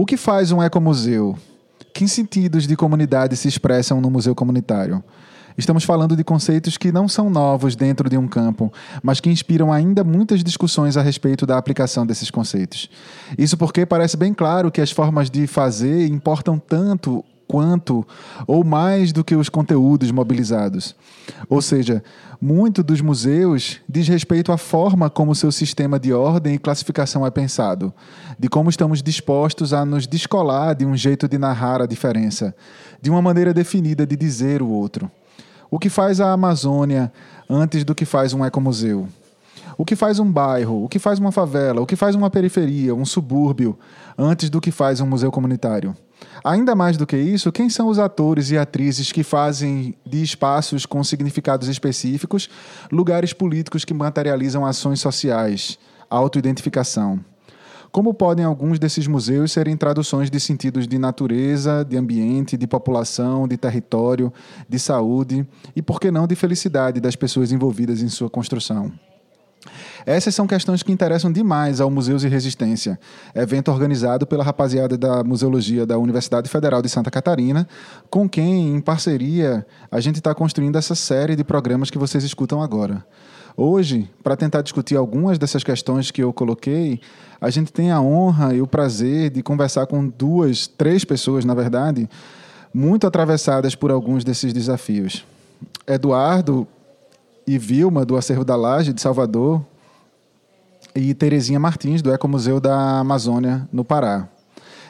O que faz um ecomuseu? Que sentidos de comunidade se expressam no museu comunitário? Estamos falando de conceitos que não são novos dentro de um campo, mas que inspiram ainda muitas discussões a respeito da aplicação desses conceitos. Isso porque parece bem claro que as formas de fazer importam tanto quanto ou mais do que os conteúdos mobilizados. Ou seja, muito dos museus diz respeito à forma como seu sistema de ordem e classificação é pensado, de como estamos dispostos a nos descolar de um jeito de narrar a diferença, de uma maneira definida de dizer o outro. O que faz a Amazônia antes do que faz um ecomuseu? O que faz um bairro? O que faz uma favela? O que faz uma periferia, um subúrbio, antes do que faz um museu comunitário? Ainda mais do que isso, quem são os atores e atrizes que fazem de espaços com significados específicos lugares políticos que materializam ações sociais, autoidentificação? Como podem alguns desses museus serem traduções de sentidos de natureza, de ambiente, de população, de território, de saúde e, por que não, de felicidade das pessoas envolvidas em sua construção? Essas são questões que interessam demais ao Museus e Resistência, evento organizado pela rapaziada da Museologia da Universidade Federal de Santa Catarina, com quem, em parceria, a gente está construindo essa série de programas que vocês escutam agora. Hoje, para tentar discutir algumas dessas questões que eu coloquei, a gente tem a honra e o prazer de conversar com duas, três pessoas, na verdade, muito atravessadas por alguns desses desafios. Eduardo e Vilma, do Acervo da Laje, de Salvador, e Terezinha Martins, do Ecomuseu da Amazônia, no Pará.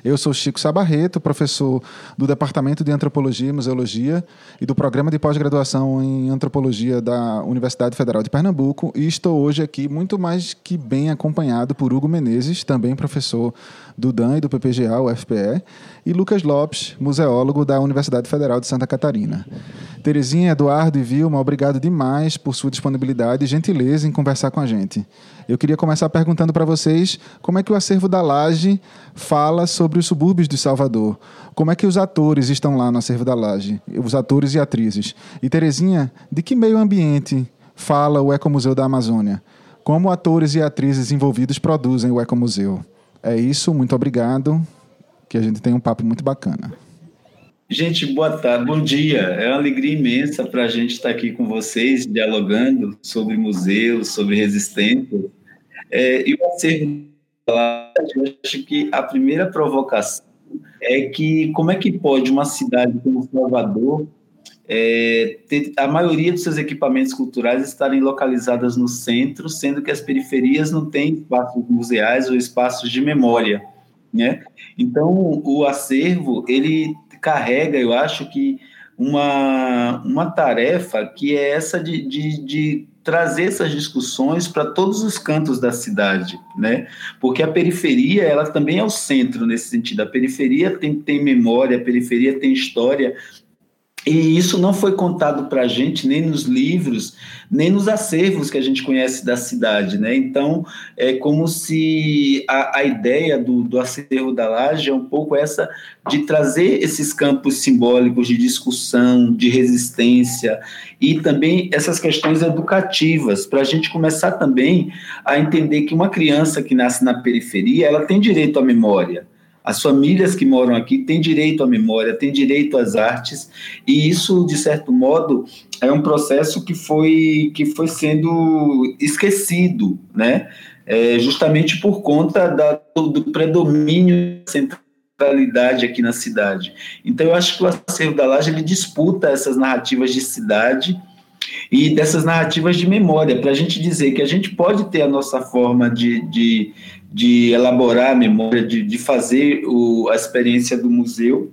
Eu sou Chico Sabarreto, professor do Departamento de Antropologia e Museologia e do Programa de Pós-Graduação em Antropologia da Universidade Federal de Pernambuco e estou hoje aqui muito mais que bem acompanhado por Hugo Menezes, também professor do DAN e do PPGA, FPE, e Lucas Lopes, museólogo da Universidade Federal de Santa Catarina. Terezinha, Eduardo e Vilma, obrigado demais por sua disponibilidade e gentileza em conversar com a gente. Eu queria começar perguntando para vocês como é que o acervo da Laje fala sobre os subúrbios de Salvador. Como é que os atores estão lá no acervo da Laje, os atores e atrizes. E Terezinha, de que meio ambiente fala o Ecomuseu da Amazônia? Como atores e atrizes envolvidos produzem o Ecomuseu? É isso, muito obrigado, que a gente tem um papo muito bacana. Gente, boa tarde, bom dia. É uma alegria imensa para a gente estar aqui com vocês, dialogando sobre museus, sobre resistência. É, e o acervo, eu acho que a primeira provocação é que como é que pode uma cidade como Salvador é, ter a maioria dos seus equipamentos culturais estarem localizadas no centro, sendo que as periferias não têm espaços museais ou espaços de memória, né? Então, o acervo, ele carrega, eu acho que uma, uma tarefa que é essa de, de, de trazer essas discussões para todos os cantos da cidade, né? Porque a periferia, ela também é o centro nesse sentido. A periferia tem, tem memória, a periferia tem história, e isso não foi contado para a gente nem nos livros, nem nos acervos que a gente conhece da cidade. Né? Então, é como se a, a ideia do, do acervo da laje é um pouco essa de trazer esses campos simbólicos de discussão, de resistência e também essas questões educativas, para a gente começar também a entender que uma criança que nasce na periferia ela tem direito à memória. As famílias que moram aqui têm direito à memória, têm direito às artes, e isso, de certo modo, é um processo que foi, que foi sendo esquecido, né? É, justamente por conta da, do predomínio da centralidade aqui na cidade. Então, eu acho que o acervo da Laje ele disputa essas narrativas de cidade e dessas narrativas de memória, para a gente dizer que a gente pode ter a nossa forma de, de, de elaborar a memória, de, de fazer o, a experiência do museu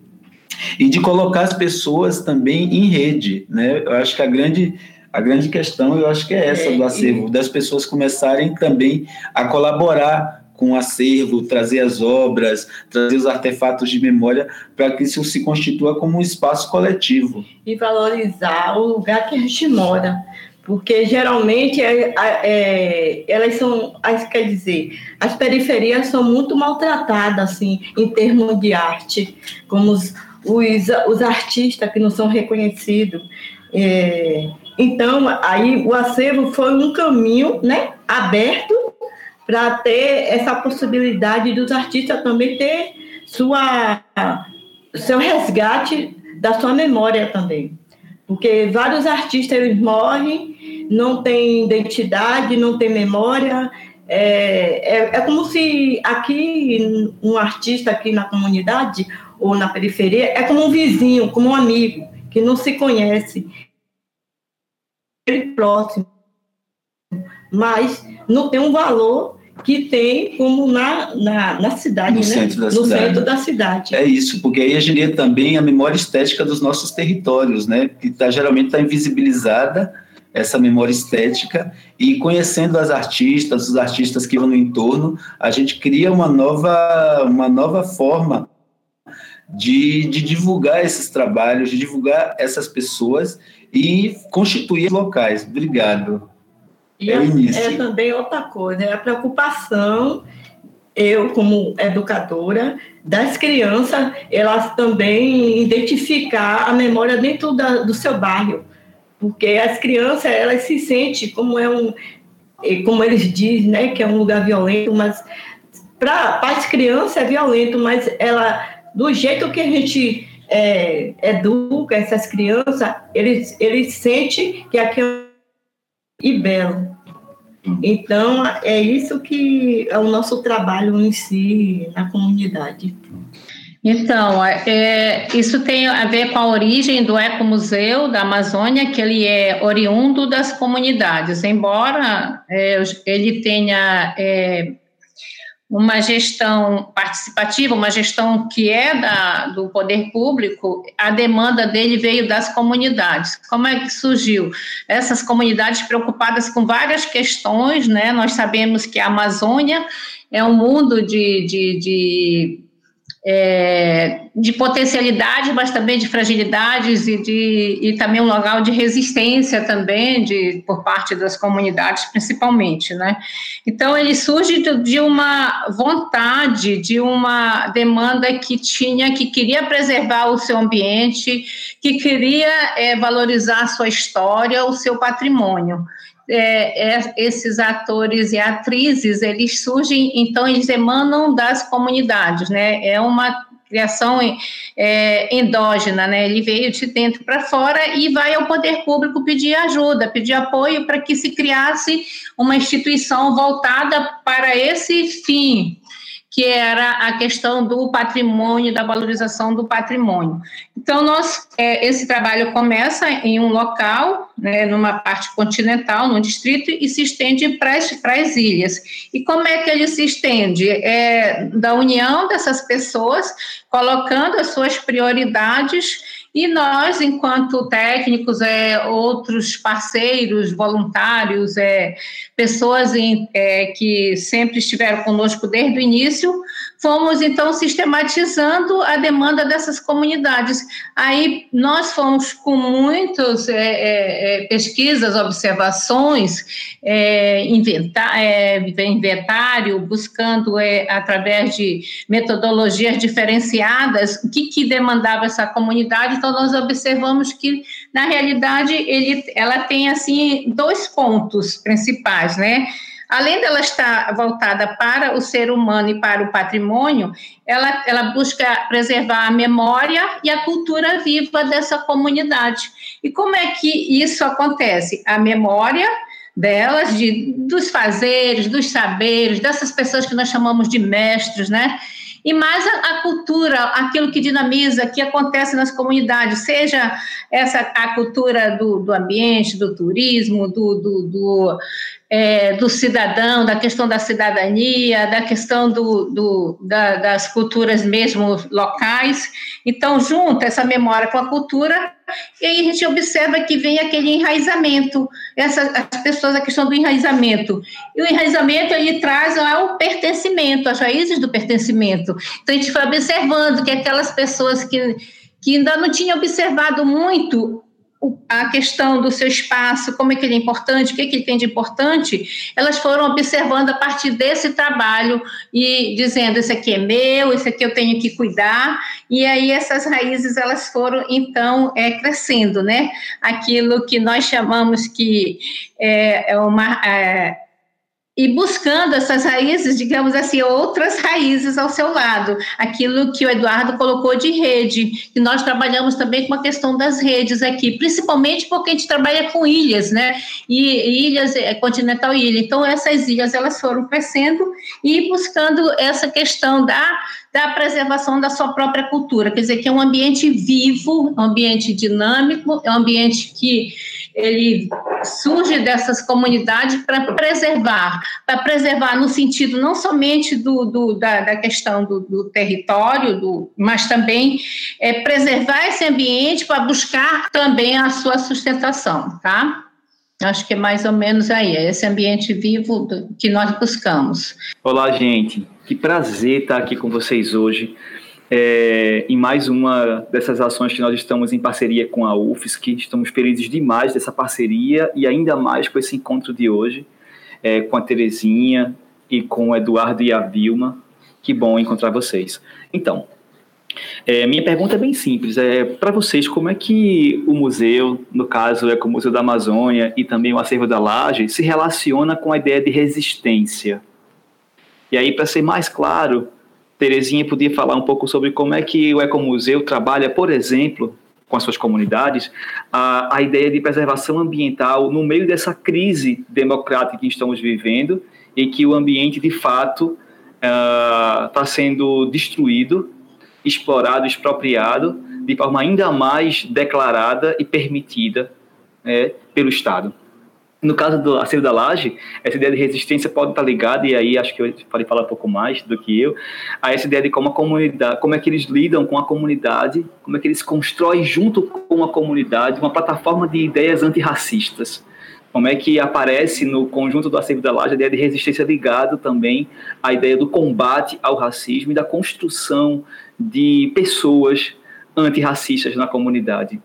e de colocar as pessoas também em rede, né? Eu acho que a grande a grande questão, eu acho que é essa é, do acervo, das pessoas começarem também a colaborar com o acervo, trazer as obras, trazer os artefatos de memória, para que isso se constitua como um espaço coletivo. E valorizar o lugar que a gente mora porque geralmente é, é, elas são, quer dizer, as periferias são muito maltratadas assim em termos de arte, como os, os, os artistas que não são reconhecidos. É, então, aí o acervo foi um caminho, né, aberto para ter essa possibilidade dos artistas também ter sua seu resgate da sua memória também. Porque vários artistas eles morrem, não têm identidade, não têm memória. É, é, é como se aqui, um artista aqui na comunidade ou na periferia, é como um vizinho, como um amigo, que não se conhece. Ele próximo, mas não tem um valor que tem como na, na, na cidade, no, né? centro, da no cidade. centro da cidade. É isso, porque aí a gente também a memória estética dos nossos territórios, né? Que tá, geralmente está invisibilizada essa memória estética e conhecendo as artistas, os artistas que vão no entorno, a gente cria uma nova, uma nova forma de, de divulgar esses trabalhos, de divulgar essas pessoas e constituir locais. Obrigado. E é, é, é também outra coisa, é a preocupação, eu como educadora, das crianças, elas também identificar a memória dentro da, do seu bairro, porque as crianças, elas se sentem como é um, como eles dizem, né, que é um lugar violento, mas para as crianças é violento, mas ela, do jeito que a gente é, educa essas crianças, eles, eles sentem que aquilo e belo. Então, é isso que é o nosso trabalho em si na comunidade. Então, é, isso tem a ver com a origem do Ecomuseu da Amazônia, que ele é oriundo das comunidades, embora é, ele tenha é, uma gestão participativa, uma gestão que é da, do poder público, a demanda dele veio das comunidades. Como é que surgiu? Essas comunidades preocupadas com várias questões, né? Nós sabemos que a Amazônia é um mundo de, de, de é, de potencialidade, mas também de fragilidades e, de, e também um local de resistência também de, por parte das comunidades, principalmente, né? Então, ele surge de, de uma vontade, de uma demanda que tinha, que queria preservar o seu ambiente, que queria é, valorizar a sua história, o seu patrimônio é, é, esses atores e atrizes, eles surgem, então eles emanam das comunidades, né? É uma criação é, endógena, né? Ele veio de dentro para fora e vai ao poder público pedir ajuda, pedir apoio para que se criasse uma instituição voltada para esse fim, que era a questão do patrimônio, da valorização do patrimônio. Então, nós, é, esse trabalho começa em um local, né, numa parte continental, num distrito, e se estende para as, ilhas. E como é que ele se estende? É da união dessas pessoas, colocando as suas prioridades e nós, enquanto técnicos, é, outros parceiros, voluntários, é, pessoas em, é, que sempre estiveram conosco desde o início, fomos então sistematizando a demanda dessas comunidades. Aí nós fomos com muitas é, é, é, pesquisas, observações, é, inventar, é, inventário, buscando é, através de metodologias diferenciadas o que, que demandava essa comunidade. Então nós observamos que na realidade ele, ela tem assim dois pontos principais, né? Além dela estar voltada para o ser humano e para o patrimônio, ela, ela busca preservar a memória e a cultura viva dessa comunidade. E como é que isso acontece? A memória delas, de, dos fazeres, dos saberes, dessas pessoas que nós chamamos de mestres, né? e mais a, a, cultura, aquilo que dinamiza, que acontece nas comunidades, seja essa a cultura do, do ambiente, do turismo, do, do, do é, do cidadão, da questão da cidadania, da questão do, do da, das culturas mesmo locais. Então, junta essa memória com a cultura, e aí a gente observa que vem aquele enraizamento, essa, as pessoas, a questão do enraizamento. E o enraizamento, ele traz o pertencimento, as raízes do pertencimento. Então, a gente foi observando que aquelas pessoas que, que ainda não tinham observado muito a questão do seu espaço, como é que ele é importante, o que, é que ele tem de importante, elas foram observando a partir desse trabalho e dizendo, esse aqui é meu, esse aqui eu tenho que cuidar, e aí essas raízes, elas foram, então, é, crescendo, né? Aquilo que nós chamamos que é, é uma... É, e buscando essas raízes, digamos assim, outras raízes ao seu lado, aquilo que o Eduardo colocou de rede, e nós trabalhamos também com a questão das redes aqui, principalmente porque a gente trabalha com ilhas, né, e ilhas, é, continental ilha, então essas ilhas, elas foram crescendo e buscando essa questão da, da preservação da sua própria cultura, quer dizer, que é um ambiente vivo, um ambiente dinâmico, é um ambiente que ele surge dessas comunidades para preservar, para preservar no sentido não somente do, do da, da, questão do, do território, do, mas também é, preservar esse ambiente para buscar também a sua sustentação, tá? Acho que é mais ou menos aí, é esse ambiente vivo que nós buscamos. Olá, gente. Que prazer estar aqui com vocês hoje é, em mais uma dessas ações que nós estamos em parceria com a UFSC. Estamos felizes demais dessa parceria e ainda mais com esse encontro de hoje, é, com a Terezinha e com o Eduardo e a Vilma. Que bom encontrar vocês. Então, é, minha pergunta é bem simples. É para vocês, como é que o museu, no caso é o Museu da Amazônia e também o Acervo da Laje, se relaciona com a ideia de resistência? E aí, para ser mais claro, Terezinha podia falar um pouco sobre como é que o Ecomuseu trabalha, por exemplo, com as suas comunidades, a, a ideia de preservação ambiental no meio dessa crise democrática que estamos vivendo e que o ambiente, de fato, está uh, sendo destruído, explorado, expropriado de forma ainda mais declarada e permitida né, pelo Estado. No caso do acervo da laje, essa ideia de resistência pode estar ligada, e aí acho que eu falei falar um pouco mais do que eu, a essa ideia de como a comunidade, como é que eles lidam com a comunidade, como é que eles constroem junto com a comunidade uma plataforma de ideias antirracistas. Como é que aparece no conjunto do acervo da laje a ideia de resistência ligada também à ideia do combate ao racismo e da construção de pessoas antirracistas na comunidade.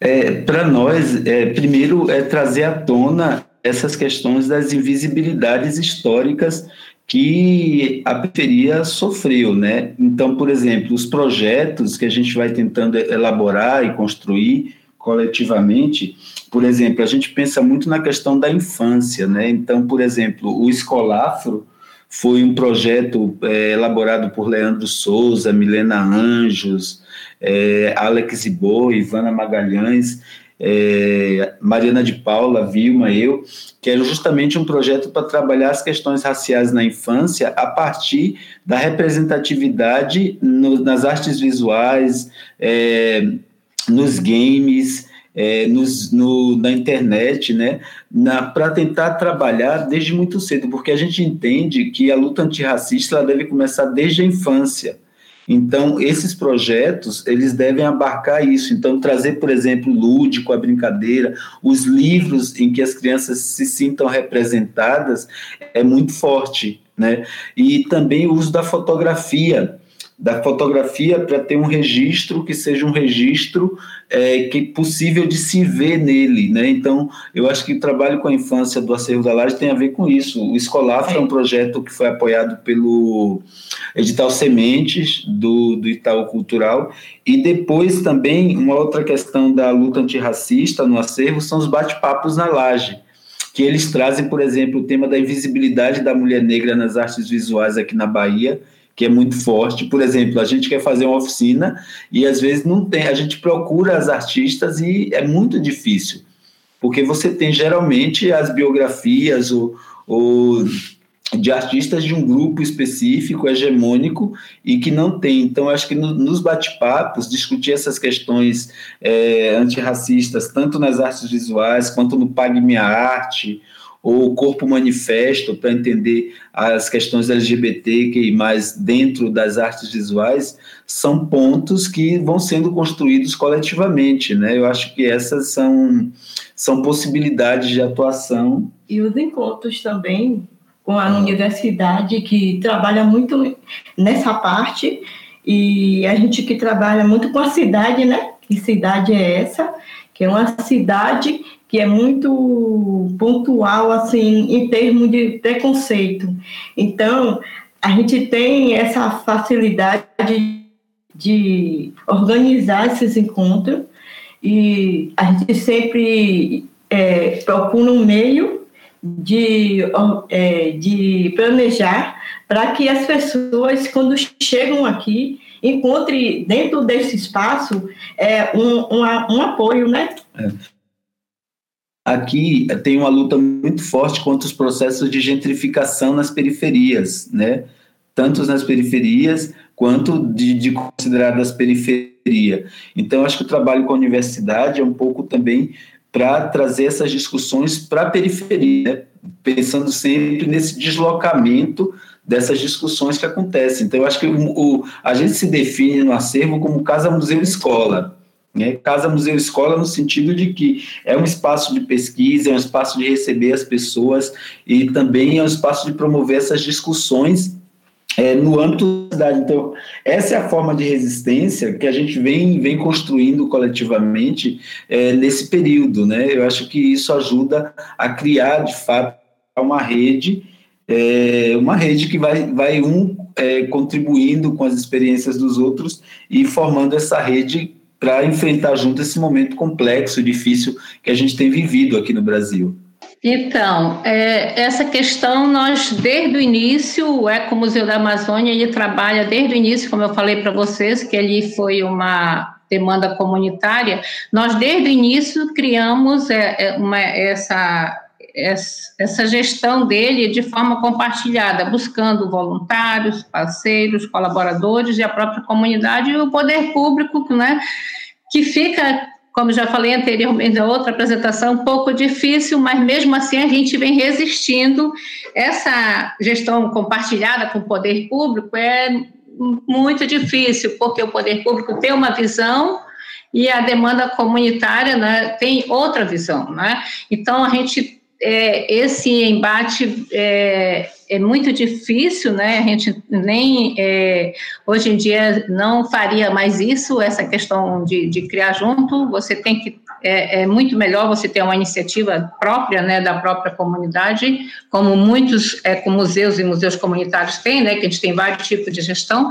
É, Para nós, é, primeiro é trazer à tona essas questões das invisibilidades históricas que a periferia sofreu, né? Então, por exemplo, os projetos que a gente vai tentando elaborar e construir coletivamente, por exemplo, a gente pensa muito na questão da infância, né? Então, por exemplo, o Escolafro foi um projeto é, elaborado por Leandro Souza, Milena Anjos, é, Alex Ibo, Ivana Magalhães, é, Mariana de Paula, Vilma, eu, que era justamente um projeto para trabalhar as questões raciais na infância a partir da representatividade no, nas artes visuais, é, nos games, é, nos, no, na internet, né, para tentar trabalhar desde muito cedo, porque a gente entende que a luta antirracista ela deve começar desde a infância. Então, esses projetos, eles devem abarcar isso. Então, trazer, por exemplo, lúdico, a brincadeira, os livros em que as crianças se sintam representadas é muito forte, né? E também o uso da fotografia da fotografia para ter um registro que seja um registro é, que possível de se ver nele, né? Então, eu acho que o trabalho com a infância do Acervo da Laje tem a ver com isso. O Escolafra é um projeto que foi apoiado pelo edital Sementes do, do Itaú Cultural e depois também uma outra questão da luta antirracista no acervo são os bate-papos na laje que eles trazem, por exemplo, o tema da invisibilidade da mulher negra nas artes visuais aqui na Bahia, que é muito forte. Por exemplo, a gente quer fazer uma oficina e às vezes não tem, a gente procura as artistas e é muito difícil, porque você tem geralmente as biografias o, o de artistas de um grupo específico, hegemônico, e que não tem. Então, acho que no, nos bate-papos, discutir essas questões é, antirracistas, tanto nas artes visuais, quanto no Pague Minha Arte, ou Corpo Manifesto, para entender as questões LGBT que mais dentro das artes visuais, são pontos que vão sendo construídos coletivamente, né? Eu acho que essas são, são possibilidades de atuação. E os encontros também com a universidade, que trabalha muito nessa parte, e a gente que trabalha muito com a cidade, né? Que cidade é essa? Que é uma cidade que é muito pontual, assim, em termos de preconceito. Então, a gente tem essa facilidade de organizar esses encontros e a gente sempre é, procura um meio de, é, de planejar para que as pessoas, quando chegam aqui, encontrem dentro desse espaço é, um, um, um apoio, né? É. Aqui tem uma luta muito forte contra os processos de gentrificação nas periferias, né? Tanto nas periferias quanto de, de consideradas periferia. Então, acho que o trabalho com a universidade é um pouco também para trazer essas discussões para a periferia, né? pensando sempre nesse deslocamento dessas discussões que acontecem. Então, eu acho que o, o, a gente se define no acervo como casa, museu, escola. Né? Casa, museu, escola no sentido de que é um espaço de pesquisa, é um espaço de receber as pessoas e também é um espaço de promover essas discussões é, no âmbito da cidade. Então, essa é a forma de resistência que a gente vem, vem construindo coletivamente é, nesse período. Né? Eu acho que isso ajuda a criar, de fato, uma rede, é, uma rede que vai, vai um é, contribuindo com as experiências dos outros e formando essa rede para enfrentar junto esse momento complexo, difícil que a gente tem vivido aqui no Brasil. Então, é, essa questão nós, desde o início, o Ecomuseu da Amazônia, ele trabalha desde o início, como eu falei para vocês, que ele foi uma demanda comunitária, nós desde o início criamos é, é uma, essa, essa gestão dele de forma compartilhada, buscando voluntários, parceiros, colaboradores e a própria comunidade e o poder público, né, que fica como já falei anteriormente na outra apresentação, um pouco difícil, mas mesmo assim a gente vem resistindo. Essa gestão compartilhada com o poder público é muito difícil, porque o poder público tem uma visão e a demanda comunitária né, tem outra visão. Né? Então, a gente é, esse embate é, é, muito difícil, né? A gente nem é, hoje em dia não faria mais isso, essa questão de, de criar junto. Você tem que é, é, muito melhor você ter uma iniciativa própria, né, da própria comunidade, como muitos é, com museus e museus comunitários têm, né? Que a gente tem vários tipos de gestão.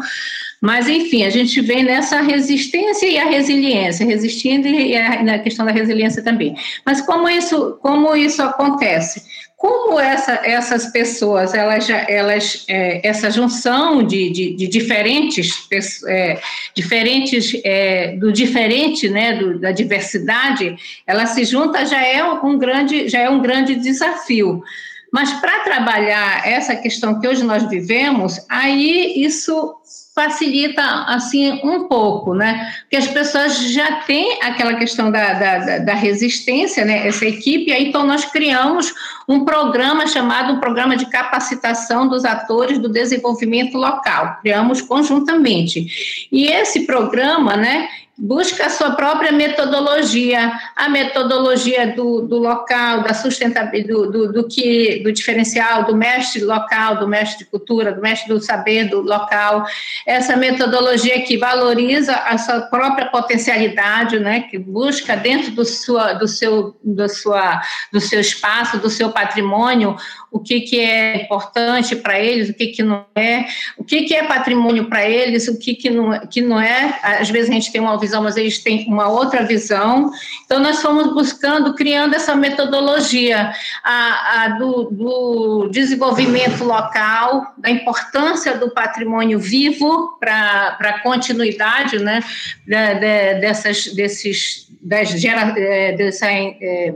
Mas, enfim, a gente vem nessa resistência e a resiliência, resistindo e a, na questão da resiliência também. Mas como isso, como isso acontece? Como essa, essas pessoas, elas, elas é, essa junção de, de, de diferentes, é, diferentes é, do diferente, né, do, da diversidade, ela se junta já é um grande, já é um grande desafio. Mas para trabalhar essa questão que hoje nós vivemos, aí isso facilita assim um pouco, né? Porque as pessoas já têm aquela questão da, da, da, resistência, né? Essa equipe, aí então nós criamos um programa chamado um Programa de Capacitação dos Atores do Desenvolvimento Local. Criamos conjuntamente. E esse programa, né? Busca a sua própria metodologia, a metodologia do, do local, da sustentabilidade, do, do, do, que, do diferencial, do mestre local, do mestre de cultura, do mestre do saber do local, essa metodologia que valoriza a sua própria potencialidade, né, que busca dentro do, sua, do, seu, do, sua, do seu espaço, do seu patrimônio, o que, que é importante para eles, o que, que não é, o que, que é patrimônio para eles, o que, que, não, que não é. Às vezes a gente tem uma visão, mas eles têm uma outra visão. Então, nós fomos buscando, criando essa metodologia a, a do, do, desenvolvimento local, da importância do patrimônio vivo para a continuidade né, de, de, dessas, desses, das gera, é, dessa, é,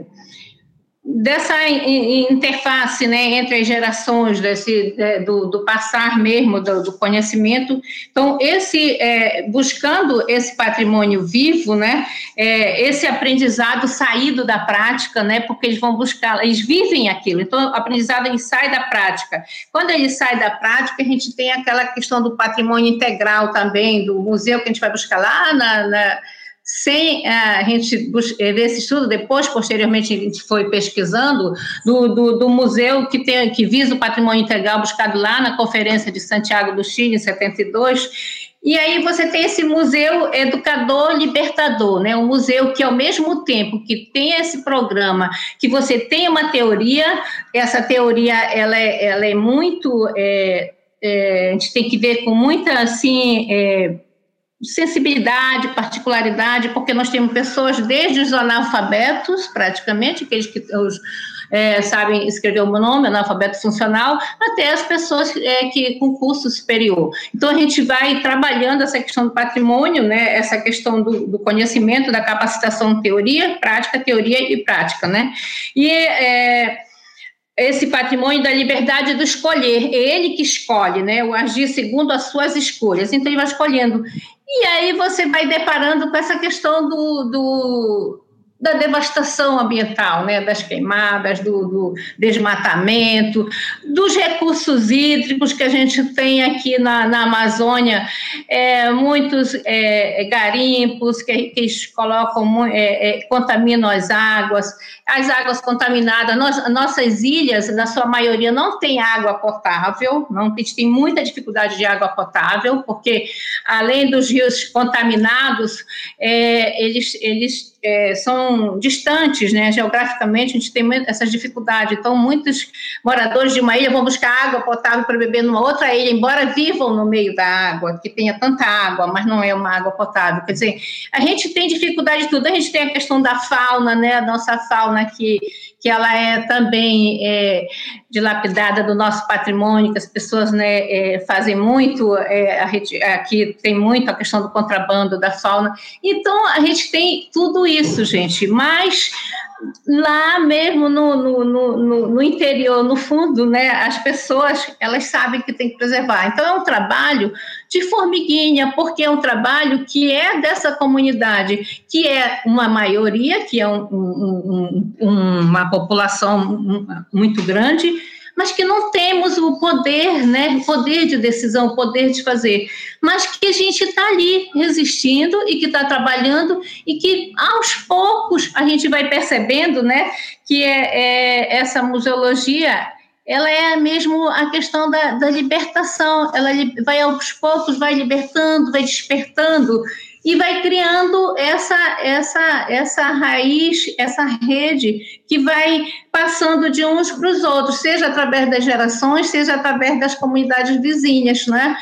dessa interface né, entre as gerações, desse, é, do, do passar mesmo do, do, conhecimento. Então, esse é, buscando esse patrimônio vivo, né, é, esse aprendizado saído da prática, né, porque eles vão buscar, eles vivem aquilo. Então, o aprendizado ele sai da prática. Quando ele sai da prática, a gente tem aquela questão do patrimônio integral também, do museu que a gente vai buscar lá na, na sem a gente ver esse estudo, depois, posteriormente, a gente foi pesquisando, do, do, do, museu que, tem, que visa o patrimônio integral buscado lá na Conferência de Santiago do Chile, em 72, e aí você tem esse museu educador libertador, né? Um museu que ao mesmo tempo que tem esse programa, que você tem uma teoria, essa teoria ela é, ela é muito, é, é, a gente tem que ver com muita assim é, sensibilidade, particularidade, porque nós temos pessoas desde os analfabetos, praticamente, aqueles que os, é, sabem escrever o meu nome, analfabeto funcional, até as pessoas é, que com curso superior. Então, a gente vai trabalhando essa questão do patrimônio, né, essa questão do, do conhecimento, da capacitação teoria, prática, teoria e prática, né? E é, esse patrimônio da liberdade do escolher, é ele que escolhe, né? O agir segundo as suas escolhas. Então, ele vai escolhendo. E aí você vai deparando com essa questão do, do da devastação ambiental, né, das queimadas, do, do, desmatamento, dos recursos hídricos que a gente tem aqui na, na Amazônia, é, muitos é, garimpos que, que colocam, é, é, contaminam as águas, as águas contaminadas, nossas ilhas, na sua maioria, não tem água potável, não, a gente tem muita dificuldade de água potável, porque além dos rios contaminados, é, eles, eles é, são distantes, né? Geograficamente, a gente tem essas dificuldades. Então, muitos moradores de uma ilha vão buscar água potável para beber numa outra ilha, embora vivam no meio da água, que tenha tanta água, mas não é uma água potável. Quer dizer, a gente tem dificuldade de tudo. A gente tem a questão da fauna, né? A nossa fauna que que ela é também é, dilapidada do nosso patrimônio, que as pessoas né, é, fazem muito, é, aqui tem muito a questão do contrabando da fauna. Então, a gente tem tudo isso, gente, mas lá mesmo no, no, no, no, interior, no fundo, né, as pessoas elas sabem que tem que preservar. Então é um trabalho de formiguinha, porque é um trabalho que é dessa comunidade, que é uma maioria, que é um, um, um, uma população muito grande, mas que não temos o poder, né, o poder de decisão, o poder de fazer, mas que a gente está ali resistindo e que está trabalhando e que aos poucos a gente vai percebendo, né, que é, é essa museologia ela é mesmo a questão da, da libertação, ela vai aos poucos, vai libertando, vai despertando e vai criando essa, essa, essa raiz, essa rede que vai passando de uns para os outros, seja através das gerações, seja através das comunidades vizinhas, né?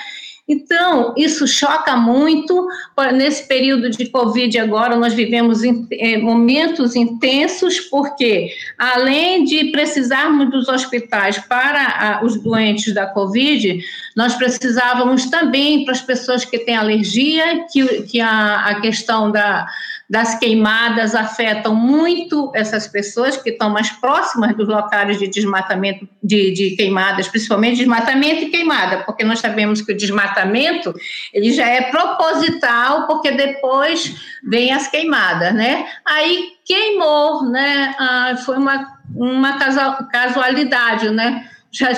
Então, isso choca muito. Nesse período de Covid agora, nós vivemos é, momentos intensos, porque além de precisarmos dos hospitais para os doentes da Covid, nós precisávamos também para as pessoas que têm alergia, que, que a, a questão da, das queimadas afetam muito essas pessoas que estão mais próximas dos locais de desmatamento, de, de queimadas, principalmente desmatamento e queimada, porque nós sabemos que o desmatamento ele já é proposital, porque depois vem as queimadas, né? Aí queimou, né? Ah, foi uma, uma casualidade, né? Já,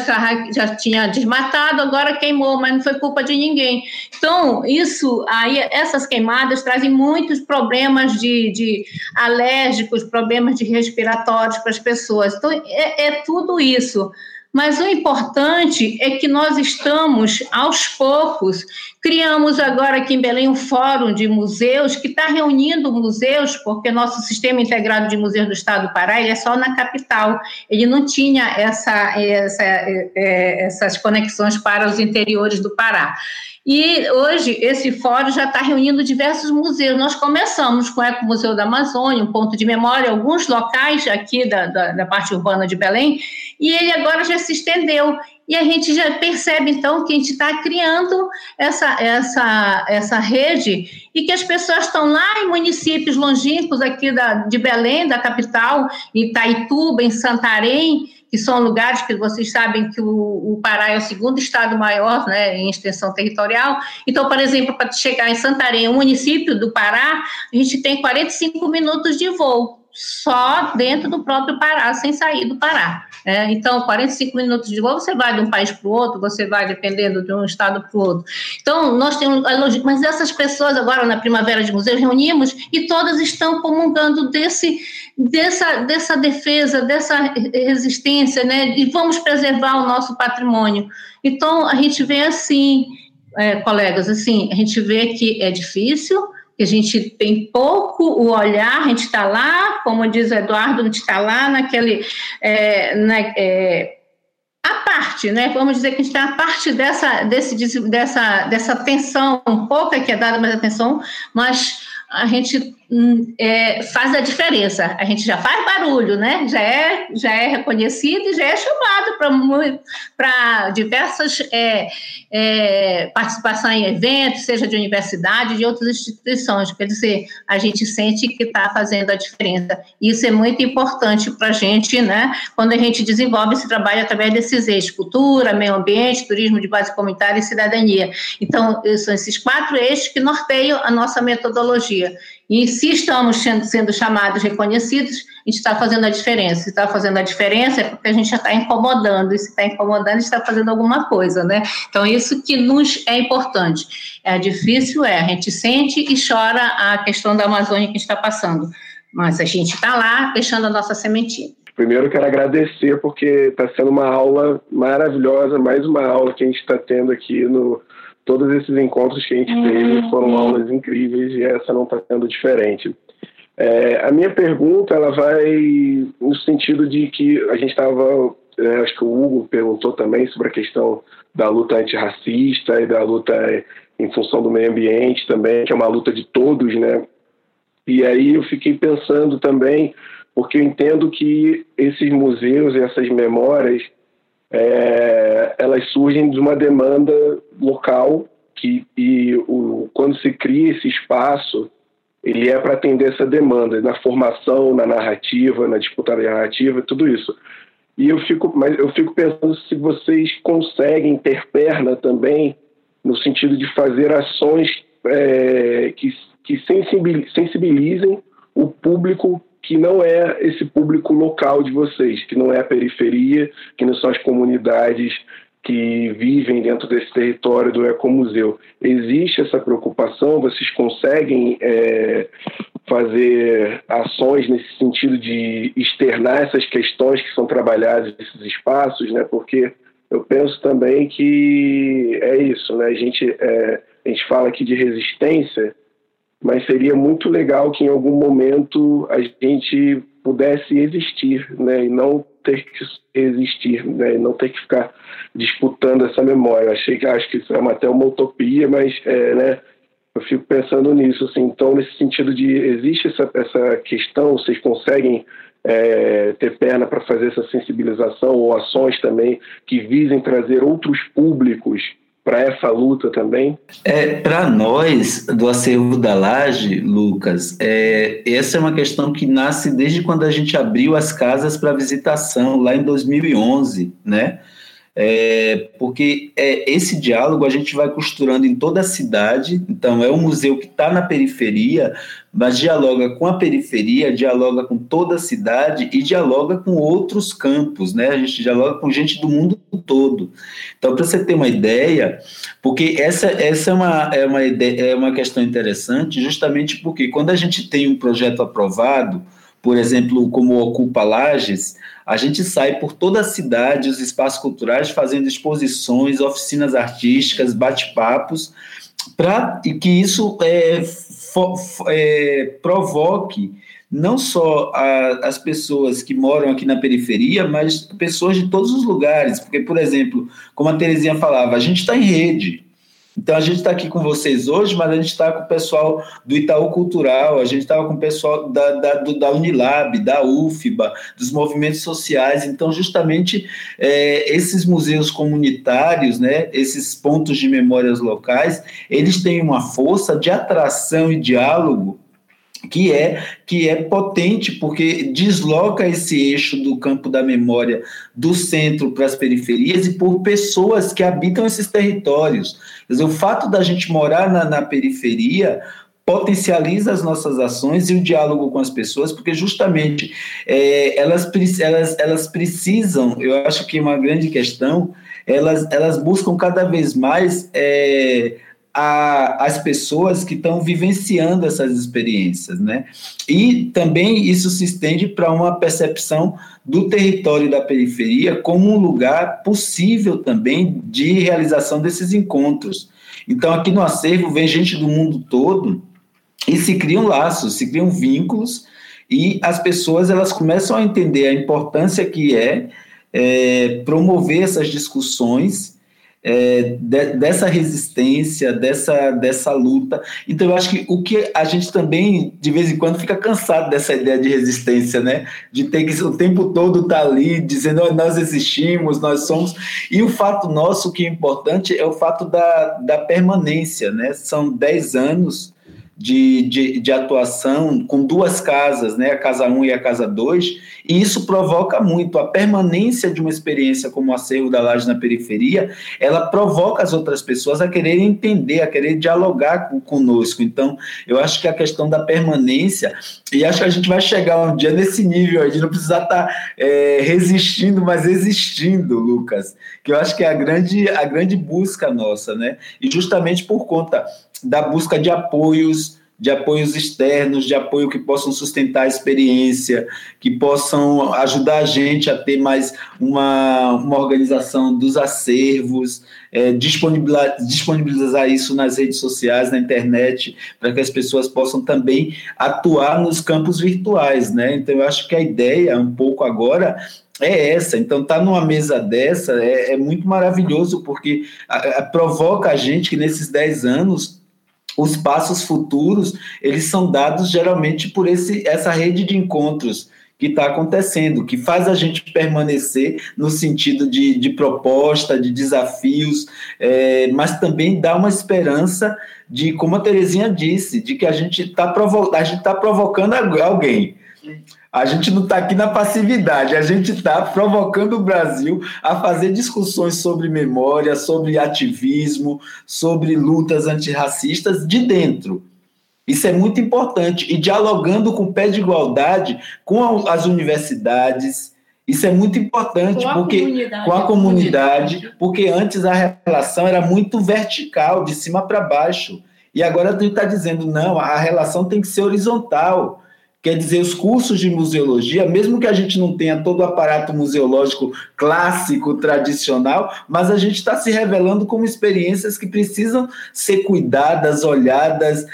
já tinha desmatado, agora queimou, mas não foi culpa de ninguém. Então, isso aí, essas queimadas trazem muitos problemas de, de alérgicos, problemas de respiratórios para as pessoas. Então, é, é tudo isso. Mas o importante é que nós estamos, aos poucos, criamos agora aqui em Belém um fórum de museus que está reunindo museus, porque nosso sistema integrado de museus do Estado do Pará é só na capital. Ele não tinha essa, essa, é, essas conexões para os interiores do Pará. E hoje esse fórum já está reunindo diversos museus. Nós começamos com o Eco Museu da Amazônia, um ponto de memória, alguns locais aqui da, da, da parte urbana de Belém, e ele agora já se estendeu. E a gente já percebe, então, que a gente está criando essa, essa, essa rede e que as pessoas estão lá em municípios longínquos aqui da, de Belém, da capital, em Itaituba, em Santarém, que são lugares que vocês sabem que o, o, Pará é o segundo estado maior né, em extensão territorial. Então, por exemplo, para chegar em Santarém, um município do Pará, a gente tem 45 minutos de voo só dentro do próprio Pará, sem sair do Pará. É, então, 45 minutos de voo, você vai de um país para o outro, você vai dependendo de um estado para o outro. Então, nós temos. Mas essas pessoas, agora na Primavera de Museus, reunimos e todas estão comungando desse, dessa, dessa defesa, dessa resistência, né? E vamos preservar o nosso patrimônio. Então, a gente vê assim, é, colegas, assim, a gente vê que é difícil que a gente tem pouco o olhar, a gente está lá, como diz o Eduardo, a gente está lá naquele. É, na, é, a parte, né? Vamos dizer que a gente está a parte dessa, desse, dessa, dessa atenção, um pouco é que é dada mais atenção, mas a gente é, faz a diferença. A gente já faz barulho, né? Já é, já é reconhecido e já é chamado para diversas é, é, participações em eventos, seja de universidade, de outras instituições. Quer dizer, a gente sente que está fazendo a diferença. Isso é muito importante para a gente, né? Quando a gente desenvolve esse trabalho através desses eixos: cultura, meio ambiente, turismo de base comunitária e cidadania. Então, são esses quatro eixos que norteiam a nossa metodologia. E se estamos sendo, sendo chamados, reconhecidos, a gente está fazendo a diferença. Se está fazendo a diferença é porque a gente já está incomodando, e se está incomodando, a gente está fazendo alguma coisa, né? Então, isso que nos é importante. É difícil, é, a gente sente e chora a questão da Amazônia que está passando, mas a gente está lá deixando a nossa sementinha. Primeiro, quero agradecer porque está sendo uma aula maravilhosa, mais uma aula que a gente está tendo aqui no, todos esses encontros que a gente teve uhum. foram aulas incríveis e essa não está sendo diferente. É, a minha pergunta ela vai no sentido de que a gente estava, é, acho que o Hugo perguntou também sobre a questão da luta antirracista e da luta em função do meio ambiente também, que é uma luta de todos, né? E aí eu fiquei pensando também, porque eu entendo que esses museus e essas memórias é, elas surgem de uma demanda local que e o, quando se cria esse espaço ele é para atender essa demanda na formação, na narrativa, na disputa da narrativa, tudo isso. E eu fico, mas eu fico pensando se vocês conseguem ter perna também no sentido de fazer ações é, que, que sensibilizem o público que não é esse público local de vocês, que não é a periferia, que não são as comunidades que vivem dentro desse território do ecomuseu. Existe essa preocupação? Vocês conseguem é, fazer ações nesse sentido de externar essas questões que são trabalhadas nesses espaços, né? Porque eu penso também que é isso, né? A gente, é, a gente fala aqui de resistência, mas seria muito legal que em algum momento a gente pudesse existir, né, e não ter que existir, né, e não ter que ficar disputando essa memória. Achei que acho que isso é até uma utopia, mas é, né, eu fico pensando nisso, assim. Então, nesse sentido de existe essa, essa questão, vocês conseguem é, ter perna para fazer essa sensibilização ou ações também que visem trazer outros públicos para essa luta também? É, para nós, do acervo da Laje, Lucas, é, essa é uma questão que nasce desde quando a gente abriu as casas para visitação, lá em 2011, né? É, porque é, esse diálogo a gente vai costurando em toda a cidade, então é um museu que está na periferia, mas dialoga com a periferia, dialoga com toda a cidade e dialoga com outros campos, né? A gente dialoga com gente do mundo todo. Então, para você ter uma ideia, porque essa, essa é, uma, é, uma ideia, é uma questão interessante, justamente porque quando a gente tem um projeto aprovado, por exemplo, como Ocupa Lages, a gente sai por toda a cidade, os espaços culturais, fazendo exposições, oficinas artísticas, bate-papos, para que isso é, for, é, provoque não só a, as pessoas que moram aqui na periferia, mas pessoas de todos os lugares. Porque, por exemplo, como a Terezinha falava, a gente está em rede. Então a gente está aqui com vocês hoje, mas a gente está com o pessoal do Itaú Cultural, a gente estava com o pessoal da, da, do, da Unilab, da UFBA, dos movimentos sociais. Então, justamente é, esses museus comunitários, né, esses pontos de memórias locais, eles têm uma força de atração e diálogo que é que é potente porque desloca esse eixo do campo da memória do centro para as periferias e por pessoas que habitam esses territórios. Quer dizer, o fato da gente morar na, na periferia potencializa as nossas ações e o diálogo com as pessoas, porque justamente é, elas, elas, elas precisam, eu acho que uma grande questão, elas, elas buscam cada vez mais é, a, as pessoas que estão vivenciando essas experiências, né? E também isso se estende para uma percepção do território da periferia como um lugar possível também de realização desses encontros. Então, aqui no acervo vem gente do mundo todo e se criam laços, se criam vínculos e as pessoas elas começam a entender a importância que é, é promover essas discussões é, de, dessa resistência, dessa, dessa luta. Então, eu acho que o que a gente também, de vez em quando, fica cansado dessa ideia de resistência, né? De ter que o tempo todo estar tá ali dizendo nós existimos, nós somos. E o fato nosso que é importante é o fato da, da permanência, né? São 10 anos de, de, de, atuação com duas casas, né, a Casa 1 e a Casa 2, e isso provoca muito. A permanência de uma experiência como o acervo da laje na periferia, ela provoca as outras pessoas a quererem entender, a querer dialogar com, conosco. Então, eu acho que a questão da permanência, e acho que a gente vai chegar um dia nesse nível de não precisar estar tá, é, resistindo, mas existindo, Lucas, que eu acho que é a grande, a grande busca nossa, né? E justamente por conta da busca de apoios, de apoios externos, de apoio que possam sustentar a experiência, que possam ajudar a gente a ter mais uma, uma organização dos acervos, é, disponibilizar, disponibilizar isso nas redes sociais, na internet, para que as pessoas possam também atuar nos campos virtuais, né? Então, eu acho que a ideia, um pouco agora, é essa. Então, estar tá numa mesa dessa é, é muito maravilhoso, porque a, a, provoca a gente que nesses 10 anos os passos futuros eles são dados geralmente por esse, essa rede de encontros que está acontecendo, que faz a gente permanecer no sentido de, de proposta, de desafios, é, mas também dá uma esperança de, como a Terezinha disse, de que a gente está provo tá provocando alguém. A gente não está aqui na passividade, a gente está provocando o Brasil a fazer discussões sobre memória, sobre ativismo, sobre lutas antirracistas de dentro. Isso é muito importante. E dialogando com o pé de igualdade com as universidades. Isso é muito importante com porque com a comunidade, porque antes a relação era muito vertical, de cima para baixo. E agora tu está dizendo, não, a relação tem que ser horizontal. Quer dizer, os cursos de museologia, mesmo que a gente não tenha todo o aparato museológico clássico, tradicional, mas a gente está se revelando como experiências que precisam ser cuidadas, olhadas,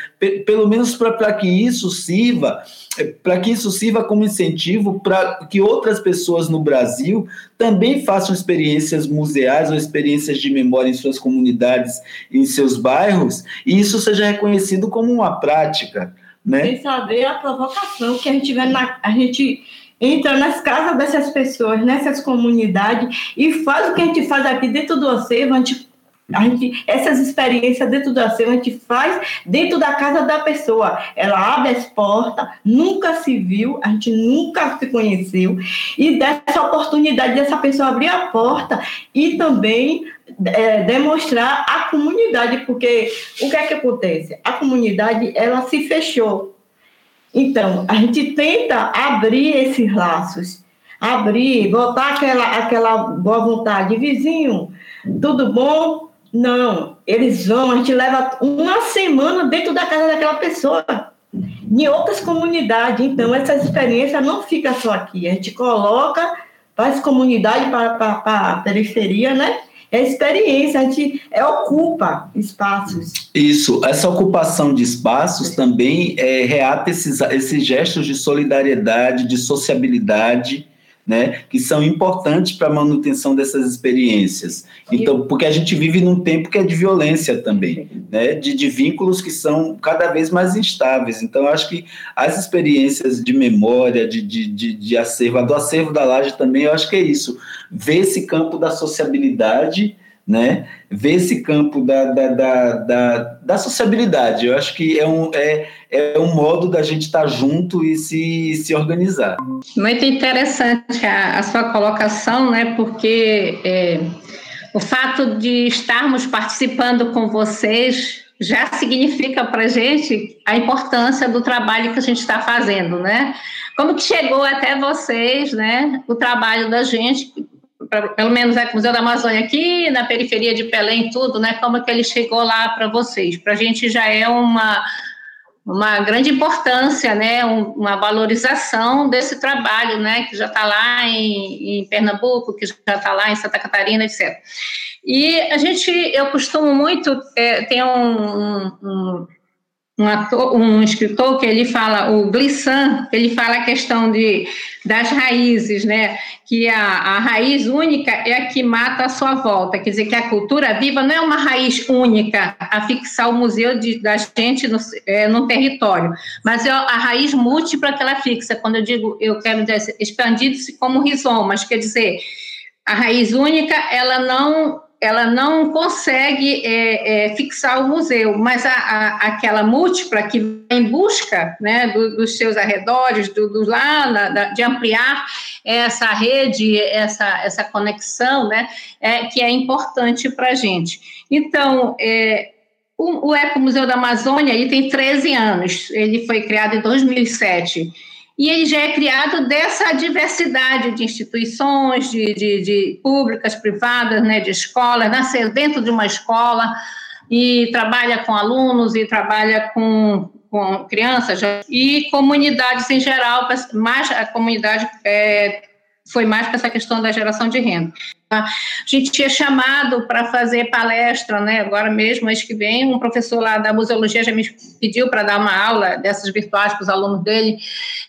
pelo menos para que isso sirva, é, para que isso sirva como incentivo para que outras pessoas no Brasil também façam experiências museais ou experiências de memória em suas comunidades, em seus bairros, e isso seja reconhecido como uma prática. Né? Sem saber a provocação que a gente vê na. A gente entra nas casas dessas pessoas, nessas comunidades, e faz o que a gente faz aqui dentro do acervo, a gente a gente, essas experiências dentro do acervo a gente faz dentro da casa da pessoa. Ela abre as portas, nunca se viu, a gente nunca se conheceu, e dessa oportunidade dessa pessoa abrir a porta e também é, demonstrar a comunidade, porque o que é que acontece? A comunidade ela se fechou. Então, a gente tenta abrir esses laços, abrir, botar aquela, aquela boa vontade, vizinho, tudo bom? Não, eles vão, a gente leva uma semana dentro da casa daquela pessoa, em outras comunidades. Então, essa experiência não fica só aqui. A gente coloca, faz comunidade para, para, para a periferia, né? É experiência, a gente é, ocupa espaços. Isso, essa ocupação de espaços também é, reata esses, esses gestos de solidariedade, de sociabilidade, né, que são importantes para a manutenção dessas experiências. Então, porque a gente vive num tempo que é de violência também, né, de, de vínculos que são cada vez mais instáveis. Então, eu acho que as experiências de memória, de, de, de, de acervo, do acervo da laje também, eu acho que é isso, ver esse campo da sociabilidade, né? Ver esse campo da, da, da, da, da sociabilidade. Eu acho que é um, é, é um modo da gente estar junto e se, se organizar. Muito interessante a, a sua colocação, né? Porque é, o fato de estarmos participando com vocês já significa para a gente a importância do trabalho que a gente está fazendo, né? Como que chegou até vocês, né? O trabalho da gente pra, pelo menos é o Museu da Amazônia aqui, na periferia de Pelém, tudo, né? Como que ele chegou lá para vocês? Para a gente já é uma, uma grande importância, né? Um, uma valorização desse trabalho, né? Que já está lá em, em, Pernambuco, que já está lá em Santa Catarina, etc. E a gente, eu costumo muito, é, um, um um, ator, um escritor que ele fala, o Glissant, ele fala a questão de, das raízes, né? Que a, a raiz única é a que mata a sua volta. Quer dizer, que a cultura viva não é uma raiz única a fixar o museu de, da gente no, é, no território, mas é a raiz múltipla que ela fixa. Quando eu digo, eu quero dizer, expandido-se como rizomas, quer dizer, a raiz única, ela não ela não consegue é, é, fixar o museu, mas a, a, aquela múltipla que vai em busca né, do, dos seus arredores, do, do lá, da, de ampliar essa rede, essa, essa conexão, né, é, que é importante para a gente. Então, é, o, o Ecomuseu da Amazônia ele tem 13 anos, ele foi criado em 2007 e ele já é criado dessa diversidade de instituições, de, de, de públicas, privadas, né, de escolas, nasceu dentro de uma escola e trabalha com alunos e trabalha com, com crianças e comunidades em geral, mais a comunidade é, foi mais para essa questão da geração de renda. A gente tinha chamado para fazer palestra, né? Agora mesmo, mês que vem, um professor lá da museologia já me pediu para dar uma aula dessas virtuais para os alunos dele.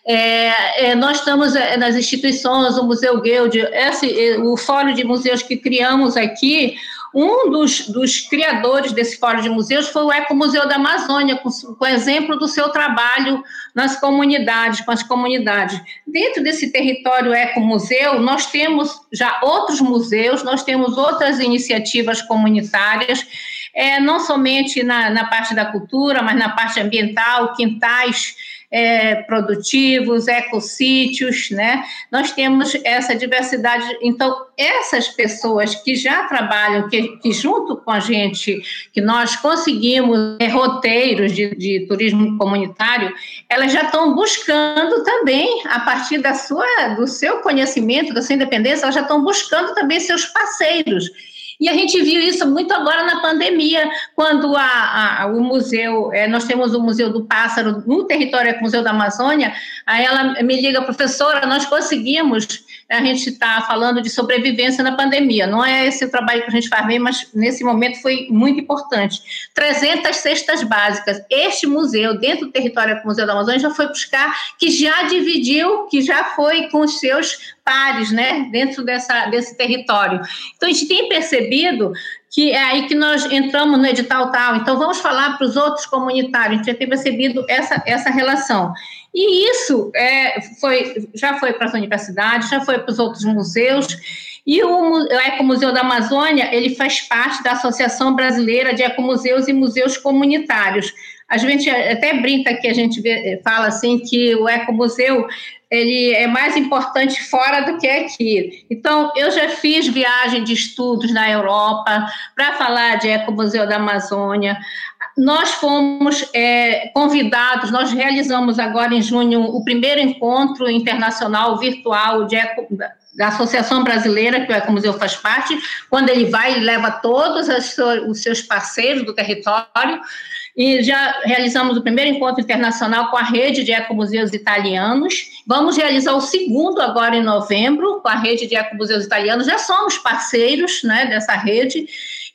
É, é, nós estamos é, nas instituições, o Museu Guild, esse, é, o fórum de museus que criamos aqui, um dos, dos, criadores desse fórum de museus foi o Ecomuseu da Amazônia, com, com exemplo do seu trabalho nas comunidades, com as comunidades. Dentro desse território ecomuseu, nós temos já outros museus, nós temos outras iniciativas comunitárias, é, não somente na, na parte da cultura, mas na parte ambiental, quintais é, produtivos, ecossítios, né? Nós temos essa diversidade. Então, essas pessoas que já trabalham, que, que junto com a gente, que nós conseguimos é, roteiros de, de turismo comunitário, elas já estão buscando também, a partir da sua, do seu conhecimento, da sua independência, elas já estão buscando também seus parceiros e a gente viu isso muito agora na pandemia, quando a, a o museu, é, nós temos o Museu do Pássaro no território, é o Museu da Amazônia, aí ela me liga, professora, nós conseguimos a gente está falando de sobrevivência na pandemia. Não é esse o trabalho que a gente faz bem, mas nesse momento foi muito importante. 300 cestas básicas. Este museu, dentro do território do Museu da Amazônia, já foi buscar, que já dividiu, que já foi com os seus pares, né, dentro dessa, desse território. Então, a gente tem percebido que é aí que nós entramos no edital tal. Então, vamos falar para os outros comunitários. A gente já tem percebido essa, essa relação. E isso é, foi, já foi para as universidades, já foi para os outros museus, e o Ecomuseu da Amazônia, ele faz parte da Associação Brasileira de Ecomuseus e Museus Comunitários. A gente até brinca que a gente vê, fala assim que o Ecomuseu ele é mais importante fora do que aqui. Então, eu já fiz viagem de estudos na Europa para falar de Ecomuseu da Amazônia nós fomos é, convidados, nós realizamos agora em junho o primeiro encontro internacional virtual de eco, da Associação Brasileira, que o Ecomuseu faz parte, quando ele vai e leva todos os seus parceiros do território, e já realizamos o primeiro encontro internacional com a rede de ecomuseus italianos. Vamos realizar o segundo agora em novembro com a rede de ecomuseus italianos. Já somos parceiros né, dessa rede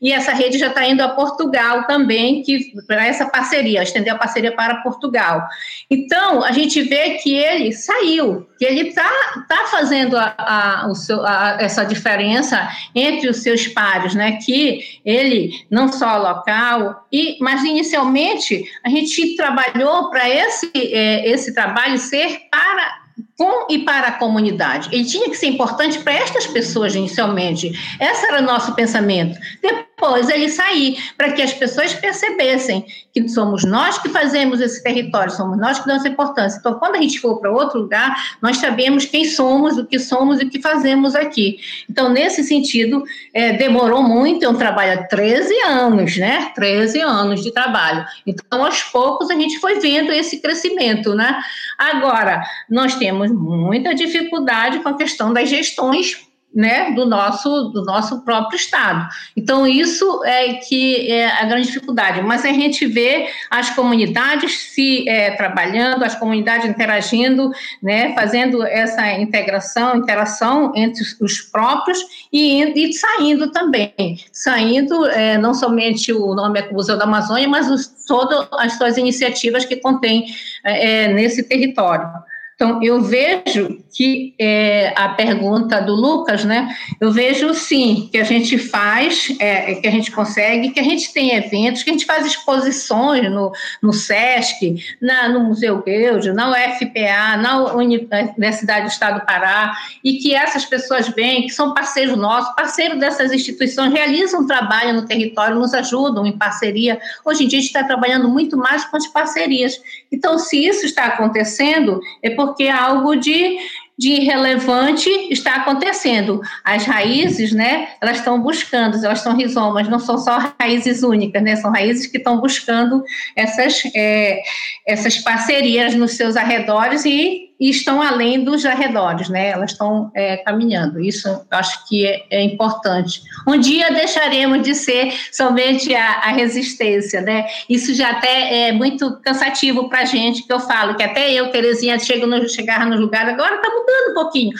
e essa rede já está indo a Portugal também, que para essa parceria, estender a parceria para Portugal. Então, a gente vê que ele saiu, que ele está tá fazendo a, a, seu, a, essa diferença entre os seus pares, né? Que ele não só local, e, mas inicialmente a gente trabalhou para esse, é, esse trabalho ser para com e para a comunidade. Ele tinha que ser importante para estas pessoas inicialmente. Esse era o nosso pensamento. Depois ele sair, para que as pessoas percebessem que somos nós que fazemos esse território, somos nós que damos importância. Então, quando a gente for para outro lugar, nós sabemos quem somos, o que somos e o que fazemos aqui. Então, nesse sentido, é, demorou muito, é um trabalho há 13 anos, né? 13 anos de trabalho. Então, aos poucos, a gente foi vendo esse crescimento, né? Agora, nós temos muita dificuldade com a questão das gestões né, do nosso do nosso próprio estado. Então isso é que é a grande dificuldade. Mas a gente vê as comunidades se é, trabalhando, as comunidades interagindo, né, fazendo essa integração, interação entre os próprios e, e saindo também, saindo é, não somente o nome é Museu da Amazônia, mas todas as suas iniciativas que contém é, nesse território. Então, eu vejo que é, a pergunta do Lucas, né? Eu vejo sim que a gente faz, é, que a gente consegue, que a gente tem eventos, que a gente faz exposições no, no SESC, na, no Museu Geude, na UFPA, na Universidade do Estado do Pará, e que essas pessoas vêm, que são parceiros nossos, parceiros dessas instituições, realizam um trabalho no território, nos ajudam em parceria. Hoje em dia a gente está trabalhando muito mais com as parcerias. Então, se isso está acontecendo, é porque porque algo de, de relevante está acontecendo. As raízes, né, elas estão buscando, elas são rizomas, não são só raízes únicas, né, são raízes que estão buscando essas, é, essas parcerias nos seus arredores e e estão além dos arredores, né? Elas estão é, caminhando. Isso acho que é, é, importante. Um dia deixaremos de ser somente a, a, resistência, né? Isso já até é muito cansativo para a gente, que eu falo, que até eu, Terezinha, chego no, chegava agora está mudando um pouquinho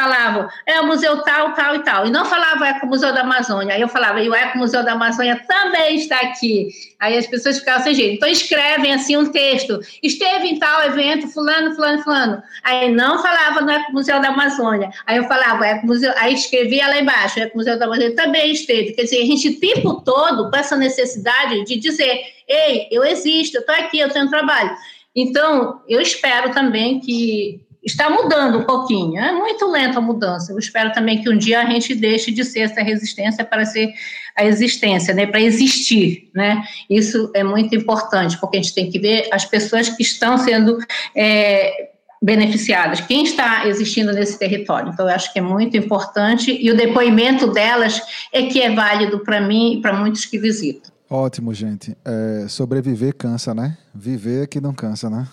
falavam, é o museu tal, tal e tal. E não falavam é o Museu da Amazônia. Aí eu falava, e o Eco Museu da Amazônia também está aqui. Aí as pessoas ficavam sem jeito. Então escrevem assim um texto. Esteve em tal evento, fulano, fulano, fulano. Aí não falava no Eco Museu da Amazônia. Aí eu falava, Eco Museu, aí escrevia lá embaixo, o Eco Museu da Amazônia também esteve. Quer dizer, a gente o tempo todo com essa necessidade de dizer, ei, eu existo, eu estou aqui, eu tenho trabalho. Então, eu espero também que está mudando um pouquinho. É muito lenta a mudança. Eu espero também que um dia a gente deixe de ser essa resistência para ser a existência, né, para existir, né? Isso é muito importante, porque a gente tem que ver as pessoas que estão sendo é, beneficiadas, quem está existindo nesse território. Então, eu acho que é muito importante e o depoimento delas é que é válido para mim e para muitos que visitam. Ótimo, gente. É, sobreviver cansa, né? Viver é que não cansa, né?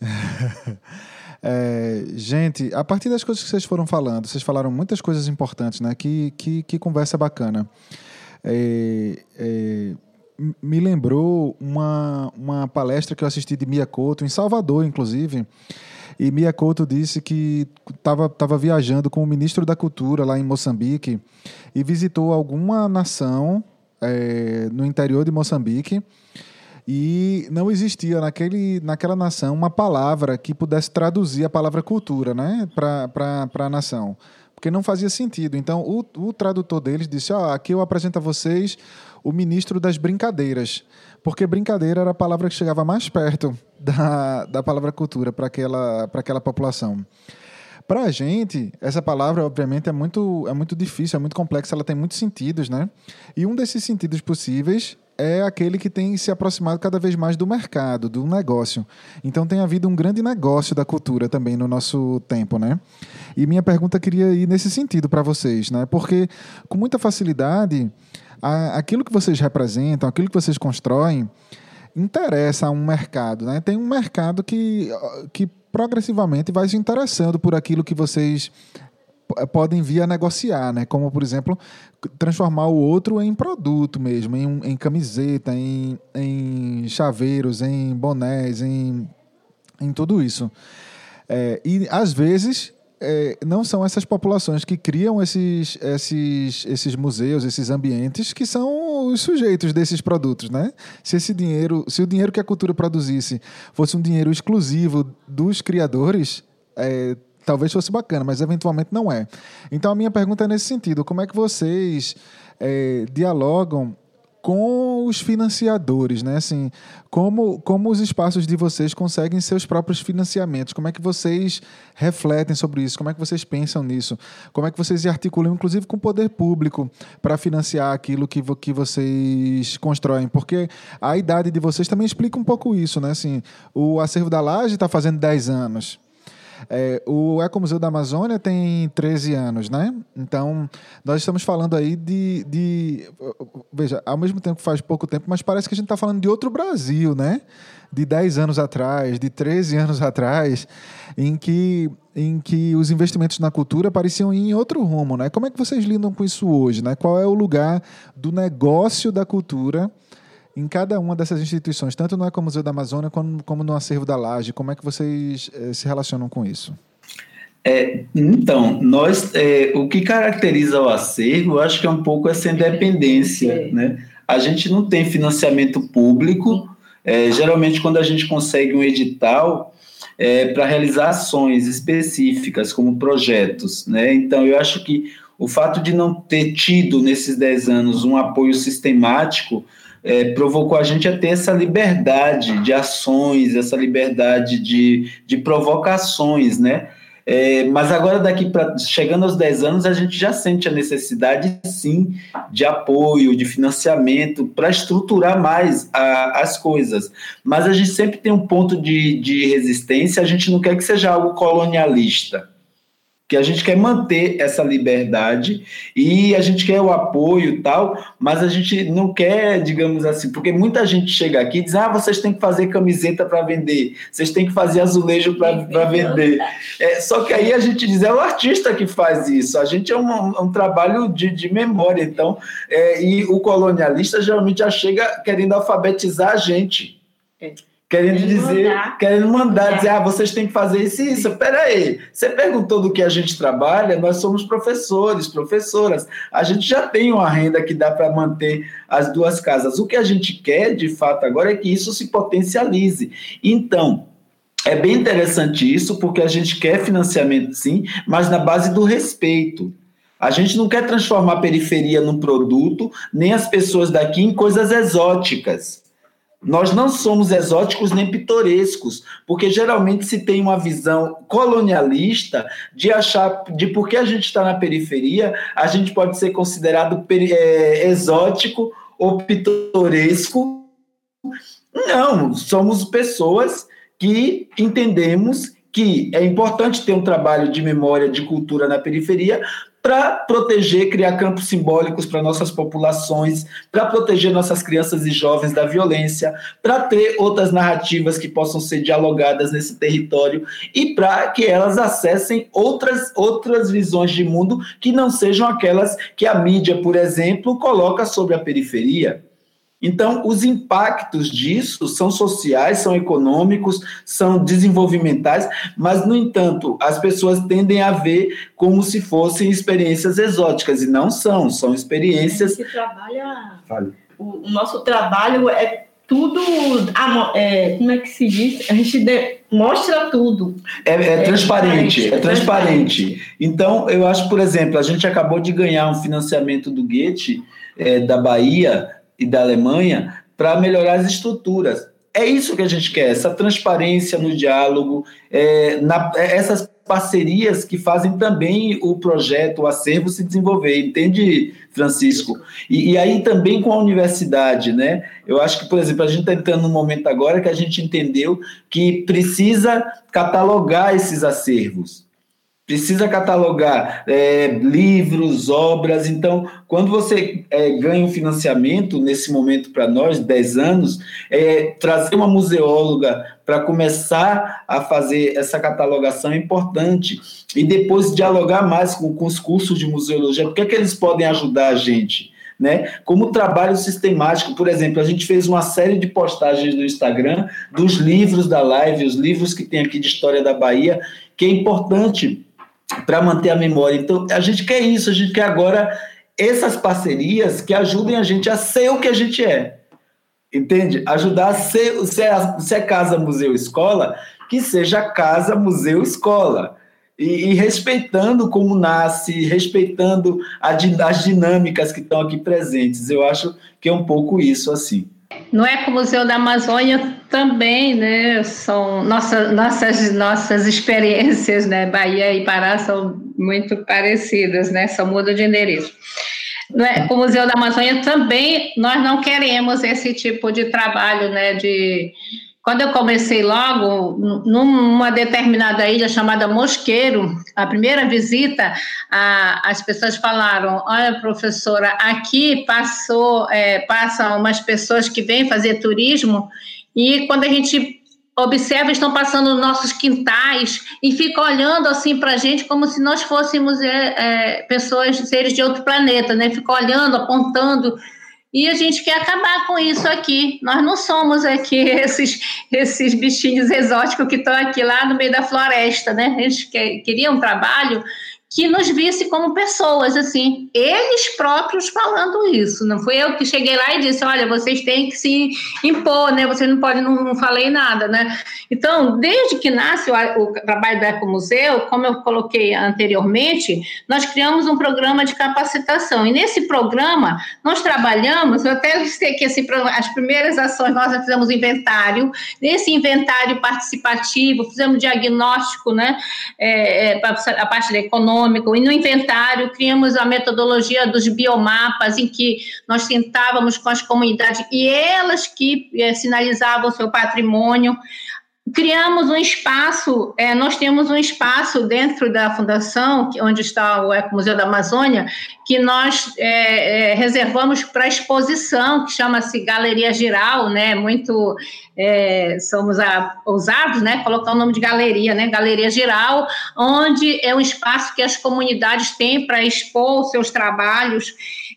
É, gente, a partir das coisas que vocês foram falando, vocês falaram muitas coisas importantes, né? Que, que, que conversa bacana. É, é, me lembrou uma, uma palestra que eu assisti de Mia Couto, em Salvador, inclusive. E Mia Couto disse que estava tava viajando com o ministro da Cultura lá em Moçambique e visitou alguma nação é, no interior de Moçambique e não existia naquele, naquela nação uma palavra que pudesse traduzir a palavra cultura né, para a nação. Porque não fazia sentido. Então, o, o tradutor deles disse: oh, aqui eu apresento a vocês o ministro das brincadeiras. Porque brincadeira era a palavra que chegava mais perto da, da palavra cultura para aquela, aquela população. Para a gente, essa palavra, obviamente, é muito, é muito difícil, é muito complexa, ela tem muitos sentidos, né? E um desses sentidos possíveis é aquele que tem se aproximado cada vez mais do mercado, do negócio. Então tem havido um grande negócio da cultura também no nosso tempo, né? E minha pergunta queria ir nesse sentido para vocês, né? Porque com muita facilidade, a, aquilo que vocês representam, aquilo que vocês constroem, interessa a um mercado, né? Tem um mercado que, que progressivamente vai se interessando por aquilo que vocês podem vir a negociar, né? Como, por exemplo, transformar o outro em produto mesmo, em, em camiseta, em, em chaveiros, em bonés, em, em tudo isso. É, e, às vezes, é, não são essas populações que criam esses, esses, esses museus, esses ambientes, que são os sujeitos desses produtos, né? Se esse dinheiro, se o dinheiro que a cultura produzisse fosse um dinheiro exclusivo dos criadores, é, talvez fosse bacana, mas eventualmente não é. Então a minha pergunta é nesse sentido: como é que vocês é, dialogam com os financiadores, né? Assim, como, como os espaços de vocês conseguem seus próprios financiamentos? Como é que vocês refletem sobre isso? Como é que vocês pensam nisso? Como é que vocês articulam, inclusive, com o poder público para financiar aquilo que, que vocês constroem? Porque a idade de vocês também explica um pouco isso, né? Assim, o acervo da Laje está fazendo 10 anos. É, o Ecomuseu da Amazônia tem 13 anos, né? Então, nós estamos falando aí de, de. Veja, ao mesmo tempo faz pouco tempo, mas parece que a gente está falando de outro Brasil, né? De 10 anos atrás, de 13 anos atrás, em que, em que os investimentos na cultura pareciam ir em outro rumo, né? Como é que vocês lidam com isso hoje, né? Qual é o lugar do negócio da cultura? Em cada uma dessas instituições, tanto no Ecomuseu da Amazônia como, como no Acervo da Laje? Como é que vocês eh, se relacionam com isso? É, então, nós, é, o que caracteriza o acervo, eu acho que é um pouco essa independência, é. né? A gente não tem financiamento público, é, geralmente quando a gente consegue um edital é, para realizar ações específicas, como projetos, né? Então, eu acho que o fato de não ter tido nesses 10 anos um apoio sistemático é, provocou a gente a ter essa liberdade de ações, essa liberdade de, de provocações, né? É, mas agora, daqui para chegando aos 10 anos, a gente já sente a necessidade, sim, de apoio, de financiamento, para estruturar mais a, as coisas. Mas a gente sempre tem um ponto de, de resistência, a gente não quer que seja algo colonialista que a gente quer manter essa liberdade e a gente quer o apoio e tal, mas a gente não quer, digamos assim, porque muita gente chega aqui e diz: ah, vocês têm que fazer camiseta para vender, vocês têm que fazer azulejo para vender. É, só que aí a gente diz: é o artista que faz isso, a gente é um, um trabalho de, de memória, então, é, e o colonialista geralmente já chega querendo alfabetizar a gente. É querendo querendo dizer, mandar. querendo mandar, dizer, ah, vocês têm que fazer isso e isso. Peraí, você perguntou do que a gente trabalha, nós somos professores, professoras. A gente já tem uma renda que dá para manter as duas casas. O que a gente quer, de fato, agora é que isso se potencialize. Então, é bem interessante isso, porque a gente quer financiamento, sim, mas na base do respeito. A gente não quer transformar a periferia num produto, nem as pessoas daqui em coisas exóticas. Nós não somos exóticos nem pitorescos, porque geralmente se tem uma visão colonialista de achar de porque a gente está na periferia, a gente pode ser considerado é, exótico ou pitoresco. Não, somos pessoas que entendemos que é importante ter um trabalho de memória, de cultura na periferia, para proteger, criar campos simbólicos para nossas populações, para proteger nossas crianças e jovens da violência, para ter outras narrativas que possam ser dialogadas nesse território e para que elas acessem outras, outras visões de mundo que não sejam aquelas que a mídia, por exemplo, coloca sobre a periferia. Então, os impactos disso são sociais, são econômicos, são desenvolvimentais, mas, no entanto, as pessoas tendem a ver como se fossem experiências exóticas, e não são, são experiências. trabalha. O, o, nosso trabalho é tudo. É, como é que se diz? A gente de, mostra tudo. É, é, é transparente, é transparente. Então, eu acho, por exemplo, a gente acabou de ganhar um financiamento do Goethe, é, da Bahia e da Alemanha para melhorar as estruturas. É isso que a gente quer, essa transparência no diálogo, é, na, é, essas parcerias que fazem também o projeto, o acervo se desenvolver, entende, Francisco? E, e aí também com a universidade, né? Eu acho que, por exemplo, a gente está entrando num momento agora que a gente entendeu que precisa catalogar esses acervos precisa catalogar é, livros, obras. Então, quando você é, ganha um financiamento, nesse momento para nós, 10 anos, é, trazer uma museóloga para começar a fazer essa catalogação é importante. E depois dialogar mais com, com os cursos de museologia, porque é que eles podem ajudar a gente? Né? Como trabalho sistemático, por exemplo, a gente fez uma série de postagens no Instagram dos livros da live, os livros que tem aqui de história da Bahia, que é importante para manter a memória. Então, a gente quer isso, a gente quer agora essas parcerias que ajudem a gente a ser o que a gente é. Entende? Ajudar a ser, se é, se é casa, museu, escola, que seja casa, museu, escola. E, e, respeitando como nasce, respeitando a, as dinâmicas que estão aqui presentes. Eu acho que é um pouco isso, assim. No Ecomuseu da Amazônia também, né, são nossa, nossas, nossas experiências, né, Bahia e Pará são muito parecidas, né, só muda de endereço. No Ecomuseu da Amazônia também nós não queremos esse tipo de trabalho, né, de quando eu comecei logo, numa determinada ilha chamada Mosqueiro, a primeira visita, a, as pessoas falaram: Olha, professora, aqui passou, é, passam umas pessoas que vêm fazer turismo, e quando a gente observa, estão passando nos nossos quintais e ficam olhando assim para a gente como se nós fôssemos é, é, pessoas, seres de outro planeta, né? Ficam olhando, apontando e a gente quer acabar com isso aqui. Nós não somos aqui esses, esses bichinhos exóticos que estão aqui lá no meio da floresta, né? Gente quer, um trabalho que nos visse como pessoas, assim, eles próprios falando isso. Não fui eu que cheguei lá e disse, olha, vocês têm que se impor, né? Vocês não podem, não, não falei nada, né? Então, desde que nasce o, o trabalho do Ecomuseu, como eu coloquei anteriormente, nós criamos um programa de capacitação. E nesse programa, nós trabalhamos, eu até listei que esse, as primeiras ações nós fizemos inventário, nesse inventário participativo, fizemos diagnóstico, né? É, é, a parte da econômica, econômico, e no inventário criamos a metodologia dos biomapas, em que nós sentávamos com as comunidades e elas que é, sinalizavam o seu patrimônio. Criamos um espaço, é, nós temos um espaço dentro da fundação, onde está o Ecomuseu da Amazônia, que nós é, é, reservamos para exposição, que chama-se Galeria Giral, né? Muito é, somos a, ousados, né? Colocar o nome de galeria, né? Galeria Giral, onde é um espaço que as comunidades têm para expor seus trabalhos,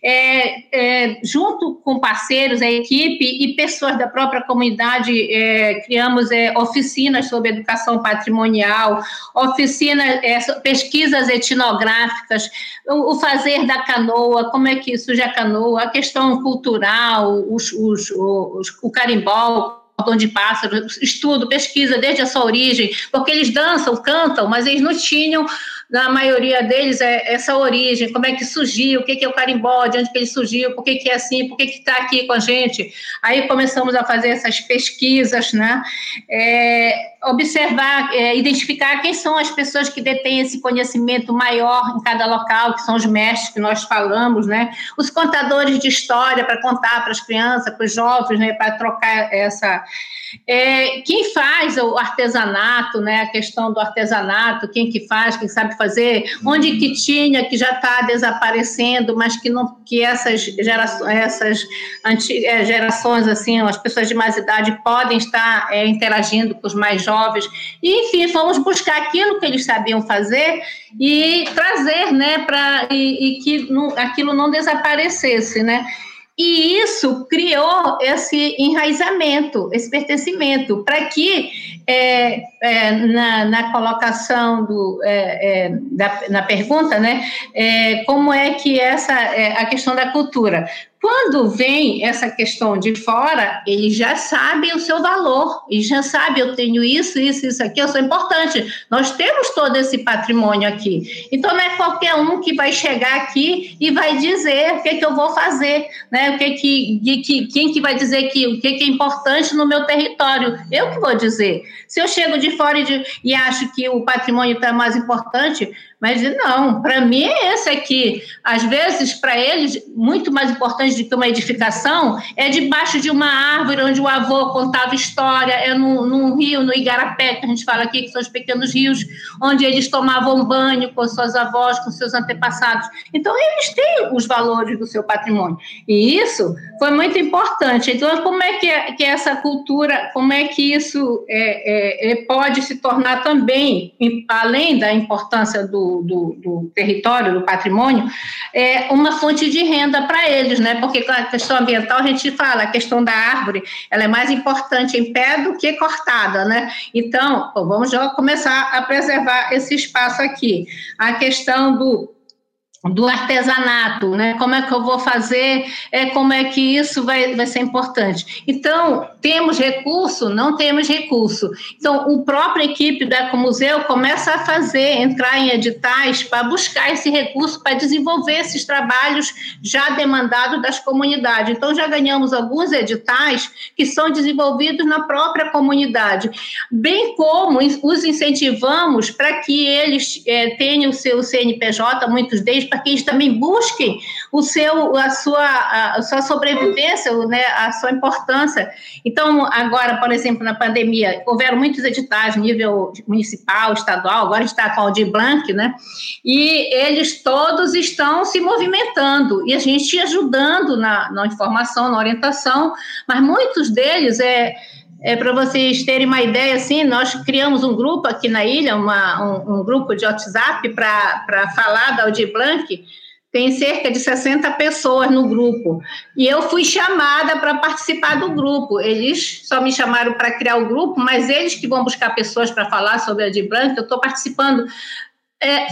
é, é, junto com parceiros, a equipe e pessoas da própria comunidade, é, criamos oficinas sobre educação patrimonial, oficinas, pesquisas etnográficas, o, o fazer da canoa, como é que surge a canoa, a questão cultural, os, os, os, o carimbó, de pássaro, estudo, pesquisa desde a sua origem, porque eles dançam, cantam, mas eles não tinham na maioria deles, é essa origem, como é que surgiu, o que, é o carimbó, de onde que ele surgiu, por que, que é assim, por que está aqui com a gente. Aí começamos a fazer essas pesquisas, né? É, observar, é, identificar quem são as pessoas que detêm esse conhecimento maior em cada local, que são os mestres que nós falamos, né? Os contadores de história para contar para as crianças, para os jovens, né? Para trocar essa é, quem faz o artesanato, né, a questão do artesanato, quem que faz, quem sabe fazer, onde que tinha, que já está desaparecendo, mas que, não, que essas, gerações, essas é, gerações, assim, as pessoas de mais idade podem estar é, interagindo com os mais jovens. E, enfim, fomos buscar aquilo que eles sabiam fazer e trazer, né, para e, e que não, aquilo não desaparecesse, né? E isso criou esse enraizamento, esse pertencimento, para que é, é, na, na, colocação do, é, é da, na pergunta, né, é, como é que essa é, a questão da cultura? Quando vem essa questão de fora, ele já sabe o seu valor, e já sabe, eu tenho isso, isso, isso aqui, eu sou importante. Nós temos todo esse patrimônio aqui. Então, não é qualquer um que vai chegar aqui e vai dizer o que, que eu vou fazer, né? O que que, que, quem que vai dizer que, o que, que é importante no meu território? Eu que vou dizer. Se eu chego de fora e, de, e acho que o patrimônio está mais importante, mas não, para mim é esse aqui. Às vezes, para eles, muito mais importante do que uma edificação é debaixo de uma árvore onde o avô contava história, é num, num rio, no Igarapé, que a gente fala aqui, que são os pequenos rios, onde eles tomavam banho com suas avós, com seus antepassados. Então, eles têm os valores do seu patrimônio. E isso foi muito importante. Então, como é que, é, que essa cultura, como é que isso é, é, é pode se tornar também, além da importância do do, do, território, do patrimônio, é uma fonte de renda para eles, né? Porque a questão ambiental a gente fala, a questão da árvore, ela é mais importante em pé do que cortada, né? Então, vamos já começar a preservar esse espaço aqui. A questão do do artesanato, né? Como é que eu vou fazer? É como é que isso vai, vai ser importante? Então temos recurso? Não temos recurso. Então o próprio equipe do Ecomuseu começa a fazer, entrar em editais para buscar esse recurso para desenvolver esses trabalhos já demandados das comunidades. Então já ganhamos alguns editais que são desenvolvidos na própria comunidade, bem como os incentivamos para que eles é, tenham o seu CNPJ, muitos deles para que eles também busquem o seu, a sua, a sua sobrevivência, né, a sua importância. Então, agora, por exemplo, na pandemia, houveram muitos editais nível municipal, estadual, agora está com o Aldir Blanc, né, e eles todos estão se movimentando, e a gente ajudando na, na informação, na orientação, mas muitos deles é é, para vocês terem uma ideia, assim, nós criamos um grupo aqui na ilha, uma, um, um grupo de WhatsApp para falar da Audi Blanc, tem cerca de 60 pessoas no grupo. E eu fui chamada para participar do grupo. Eles só me chamaram para criar o grupo, mas eles que vão buscar pessoas para falar sobre a Audi Blanc, eu estou participando. É,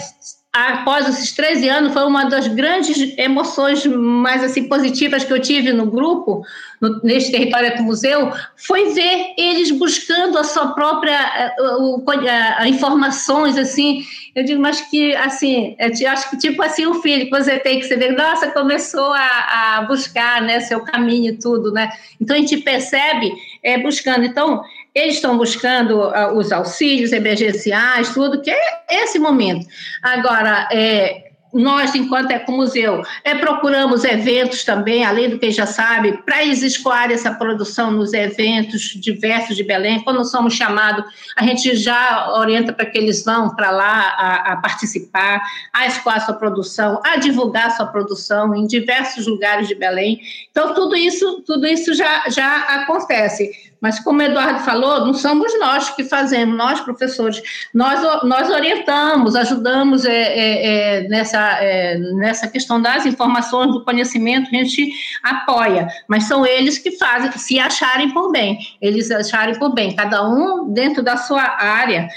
após esses 13 anos, foi uma das grandes emoções mais assim positivas que eu tive no grupo, no, neste território do museu, foi ver eles buscando a sua própria uh, uh, informações assim. Eu digo, mas que assim, eu acho que tipo assim o filho que você tem que saber, nossa, começou a, a buscar, né, seu caminho e tudo, né? Então a gente percebe é, buscando. Então eles estão buscando uh, os auxílios emergenciais, tudo, que é esse momento. Agora, é, nós, enquanto Ecomuseu, é, procuramos eventos também, além do que já sabe, para eles escoarem essa produção nos eventos diversos de Belém. Quando somos chamados, a gente já orienta para que eles vão para lá a, a, participar, a escoar sua produção, a divulgar sua produção em diversos lugares de Belém. Então, tudo isso, tudo isso já, já acontece. Mas, como o Eduardo falou, não somos nós que fazemos, nós, professores, nós, nós orientamos, ajudamos é, é, é, nessa, é, nessa questão das informações, do conhecimento, a gente apoia, mas são eles que fazem, se acharem por bem, eles acharem por bem, cada um dentro da sua área,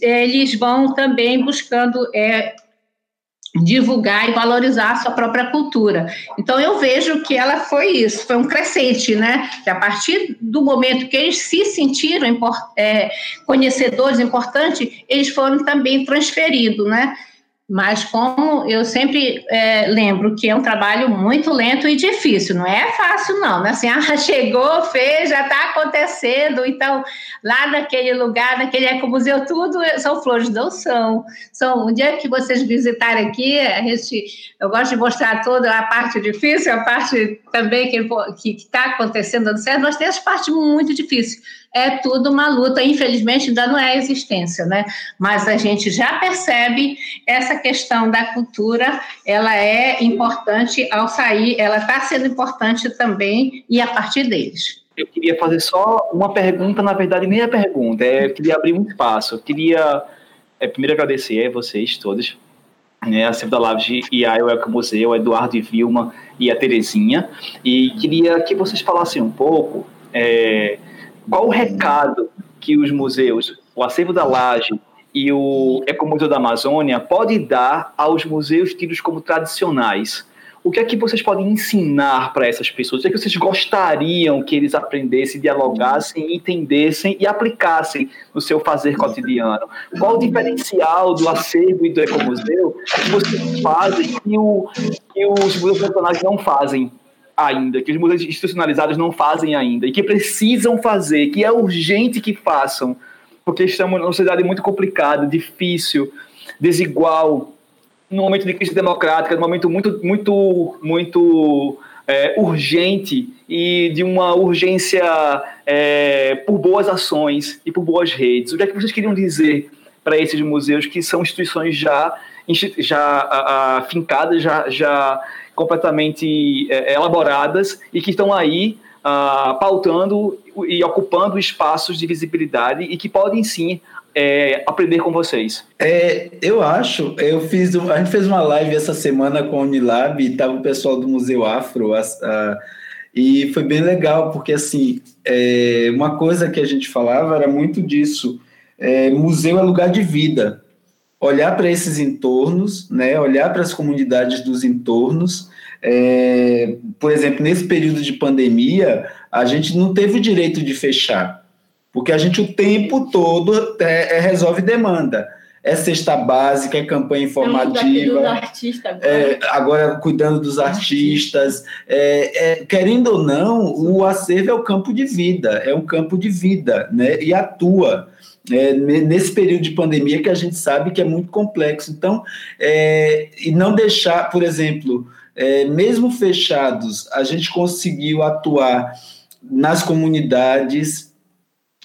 eles vão também buscando é, divulgar e valorizar a sua própria cultura. Então eu vejo que ela foi isso, foi um crescente, né? Que a partir do momento que eles se sentiram é, conhecedores importantes, eles foram também transferidos, né? Mas como eu sempre é, lembro que é um trabalho muito lento e difícil, não é fácil não, né? Assim, ah, chegou, fez, já está acontecendo, então lá naquele lugar, naquele ecomuseu, tudo são flores, não são. São, um dia que vocês visitarem aqui, a gente, eu gosto de mostrar toda a parte difícil, a parte também que está acontecendo dando certo, nós temos parte muito difícil é tudo uma luta, infelizmente ainda não é existência, né? Mas a gente já percebe essa questão da cultura, ela é importante ao sair, ela está sendo importante também e a partir deles. Eu queria fazer só uma pergunta, na verdade nem a pergunta, é, eu queria abrir um espaço. Eu queria é, primeiro agradecer a vocês todos, né, a Silvia Laves e a Elca Museu, Eduardo e Vilma e a Terezinha, e queria que vocês falassem um pouco é, qual o recado que os museus, o Acervo da Laje e o Ecomuseu da Amazônia pode dar aos museus tidos como tradicionais? O que é que vocês podem ensinar para essas pessoas? O que é que vocês gostariam que eles aprendessem, dialogassem, entendessem e aplicassem no seu fazer cotidiano? Qual o diferencial do acervo e do ecomuseu que vocês fazem que, o, os museus tradicionais não fazem? Ainda, que os museus institucionalizados não fazem ainda, e que precisam fazer, que é urgente que façam, porque estamos numa sociedade muito complicada, difícil, desigual, num momento de crise democrática, num momento muito, muito, muito é, urgente e de uma urgência é, por boas ações e por boas redes. O que é que vocês queriam dizer para esses museus que são instituições já já fincadas, já, já completamente é, elaboradas e que estão aí uh, pautando e ocupando espaços de visibilidade e que podem sim é, aprender com vocês? É, eu acho, eu fiz, a gente fez uma live essa semana com a Unilab e estava o pessoal do Museu Afro, a, a, e foi bem legal, porque assim, é, uma coisa que a gente falava era muito disso, é, museu é lugar de vida, olhar para esses entornos, né, olhar para as comunidades dos entornos, é, por exemplo, nesse período de pandemia, a gente não teve o direito de fechar, porque a gente o tempo todo é, é resolve demanda. É cesta básica, é campanha informativa. Agora. É, agora cuidando dos artistas. É, é, querendo ou não, o acervo é o campo de vida, é um campo de vida, né? E atua. É, nesse período de pandemia que a gente sabe que é muito complexo. Então, é, e não deixar, por exemplo, é, mesmo fechados, a gente conseguiu atuar nas comunidades,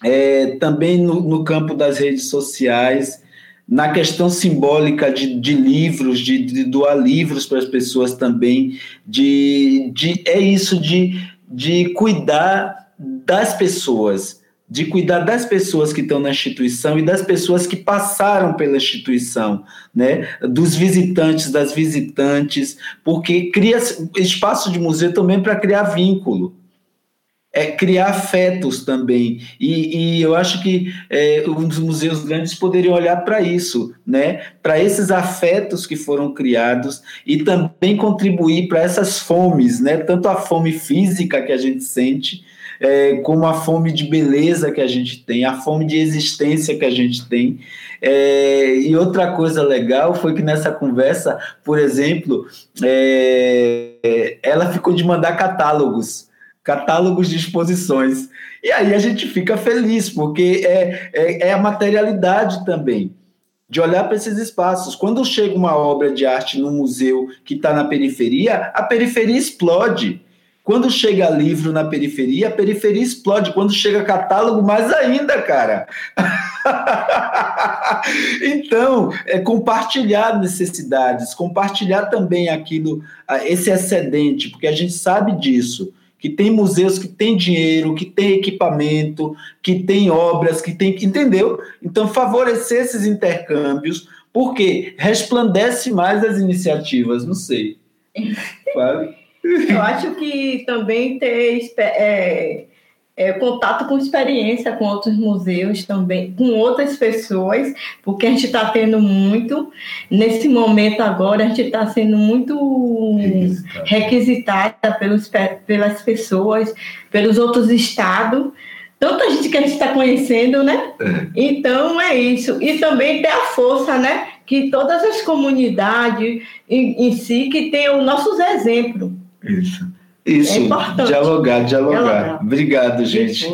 é, também no, no, campo das redes sociais, na questão simbólica de, de livros, de, de, doar livros para as pessoas também, de, de é isso de, de cuidar das pessoas de cuidar das pessoas que estão na instituição e das pessoas que passaram pela instituição, né? Dos visitantes, das visitantes, porque cria espaço de museu também para criar vínculo. É, criar afetos também. E, e eu acho que é, os museus grandes poderiam olhar para isso, né? para esses afetos que foram criados e também contribuir para essas fomes, né? tanto a fome física que a gente sente, é, como a fome de beleza que a gente tem, a fome de existência que a gente tem. É, e outra coisa legal foi que nessa conversa, por exemplo, é, ela ficou de mandar catálogos, catálogos de exposições. E aí a gente fica feliz, porque é, é, é a materialidade também de olhar para esses espaços. Quando chega uma obra de arte no museu que está na periferia, a periferia explode. Quando chega livro na periferia, a periferia explode. Quando chega catálogo, mais ainda, cara. então, é compartilhar necessidades, compartilhar também aquilo, esse excedente, porque a gente sabe disso que tem museus que têm dinheiro, que tem equipamento, que tem obras, que tem. Entendeu? Então, favorecer esses intercâmbios, porque resplandece mais as iniciativas, não sei. Fale. Eu acho que também ter é, é, contato com experiência com outros museus também, com outras pessoas, porque a gente está tendo muito, nesse momento agora, a gente está sendo muito requisitada pelos, pelas pessoas, pelos outros estados, tanta gente que a gente está conhecendo, né? É. Então é isso. E também ter a força, né? Que todas as comunidades em, em si que tenham nossos exemplos isso. Isso, é dialogar, dialogar, dialogar. Obrigado, gente.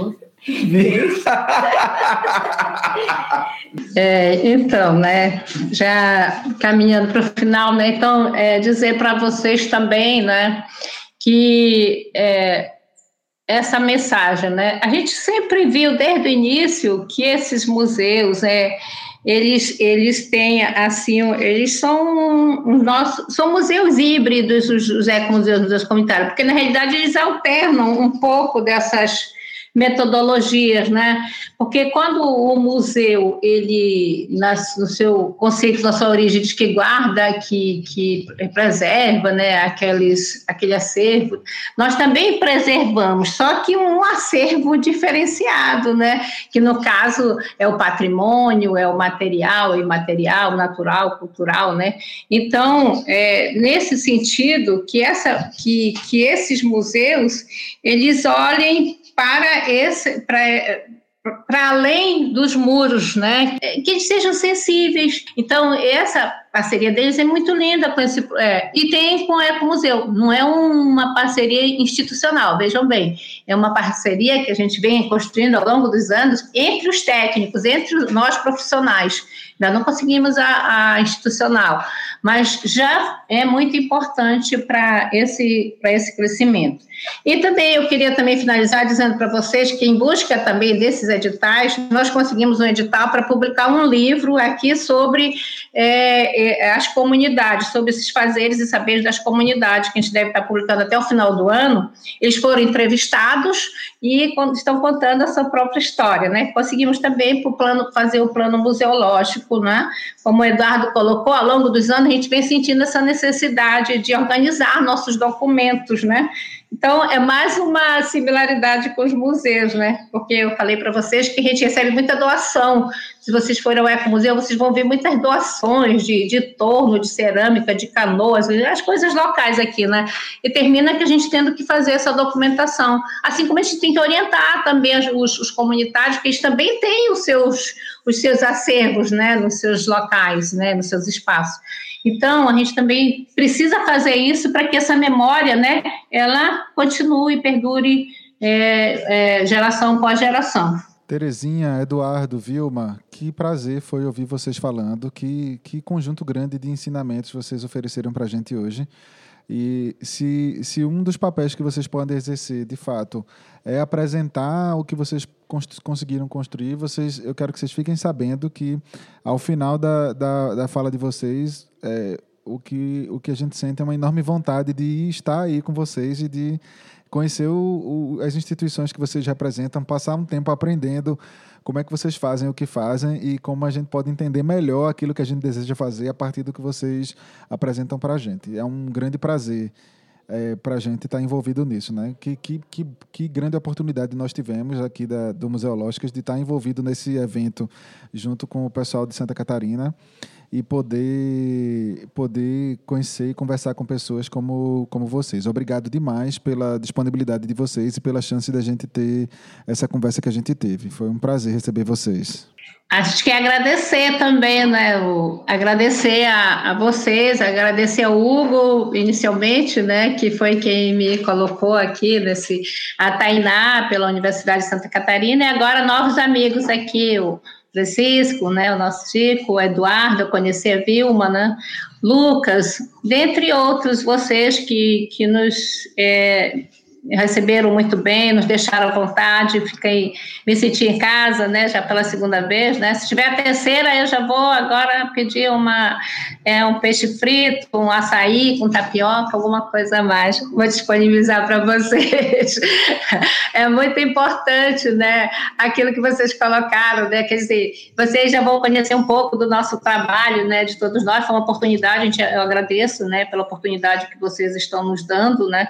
é, então, né, já caminhando para o final, né, então, é, dizer para vocês também, né, que é, essa mensagem, né, a gente sempre viu desde o início que esses museus, é, eles, eles têm, assim, eles são nossos, são museus híbridos, os, os ecomuseus, museus comunitários, porque na realidade eles alternam um pouco dessas metodologias, né? Porque quando o museu, ele, no seu conceito, na sua origem, diz que guarda, que, que preserva, né, aqueles, aquele acervo, nós também preservamos, só que um acervo diferenciado, né? Que no caso é o patrimônio, é o material, imaterial, natural, cultural, né? Então, é, nesse sentido, que, essa, que, que esses museus, eles olhem para esse para para além dos muros, né? Que eles sejam sensíveis. Então, essa parceria deles é muito linda com esse. É, e tem com o Ecomuseu. Não é uma parceria institucional, vejam bem. É uma parceria que a gente vem construindo ao longo dos anos entre os técnicos, entre nós profissionais Ainda não conseguimos a, a institucional, mas já é muito importante para esse, esse crescimento. E também eu queria também finalizar dizendo para vocês que em busca também desses editais, nós conseguimos um edital para publicar um livro aqui sobre é, é, as comunidades, sobre esses fazeres e saberes das comunidades, que a gente deve estar publicando até o final do ano. Eles foram entrevistados e estão contando a sua própria história, né? Conseguimos também o plano, fazer o plano museológico, né? Como o Eduardo colocou, ao longo dos anos a gente vem sentindo essa necessidade de organizar nossos documentos, né? Então, é mais uma similaridade com os museus, né? Porque eu falei para vocês que a gente recebe muita doação. Se vocês forem ao Ecomuseu, vocês vão ver muitas doações de, de torno, de cerâmica, de canoas, as coisas locais aqui, né? E termina que a gente tendo que fazer essa documentação. Assim como a gente tem que orientar também os, os comunitários, que eles também têm os seus, os seus acervos, né? Nos seus locais, né? Nos seus espaços. Então, a gente também precisa fazer isso para que essa memória, né, ela continue e perdure é, é, geração após geração. Terezinha, Eduardo, Vilma, que prazer foi ouvir vocês falando, que, que conjunto grande de ensinamentos vocês ofereceram para a gente hoje. E se, se um dos papéis que vocês podem exercer, de fato, é apresentar o que vocês conseguiram construir, vocês, eu quero que vocês fiquem sabendo que, ao final da, da, da fala de vocês, é, o, que, o que a gente sente é uma enorme vontade de estar aí com vocês e de conhecer o, o, as instituições que vocês representam, passar um tempo aprendendo como é que vocês fazem o que fazem e como a gente pode entender melhor aquilo que a gente deseja fazer a partir do que vocês apresentam para a gente. É um grande prazer é, para a gente estar tá envolvido nisso, né? Que, que, que, que, grande oportunidade nós tivemos aqui da, do Museológicas de estar tá envolvido nesse evento junto com o pessoal de Santa Catarina e poder, poder conhecer e conversar com pessoas como, como vocês. Obrigado demais pela disponibilidade de vocês e pela chance da gente ter essa conversa que a gente teve. Foi um prazer receber vocês. A gente quer agradecer também, né? O, agradecer a, a vocês, agradecer ao Hugo, inicialmente, né? Que foi quem me colocou aqui nesse. A Tainá, pela Universidade de Santa Catarina, e agora novos amigos aqui, o Francisco, né, o nosso Chico, o Eduardo, eu conheci a Vilma, né, Lucas, dentre outros vocês que, que nos é, receberam muito bem, nos deixaram à vontade, fiquei, me senti em casa, né, já pela segunda vez, né, se tiver a terceira, eu já vou agora pedir uma, é, um peixe frito, um açaí com tapioca, alguma coisa a mais, vou disponibilizar para vocês. É muito importante, né, aquilo que vocês colocaram, né, quer dizer, vocês já vão conhecer um pouco do nosso trabalho, né, de todos nós, foi uma oportunidade, eu agradeço, né, pela oportunidade que vocês estão nos dando, né,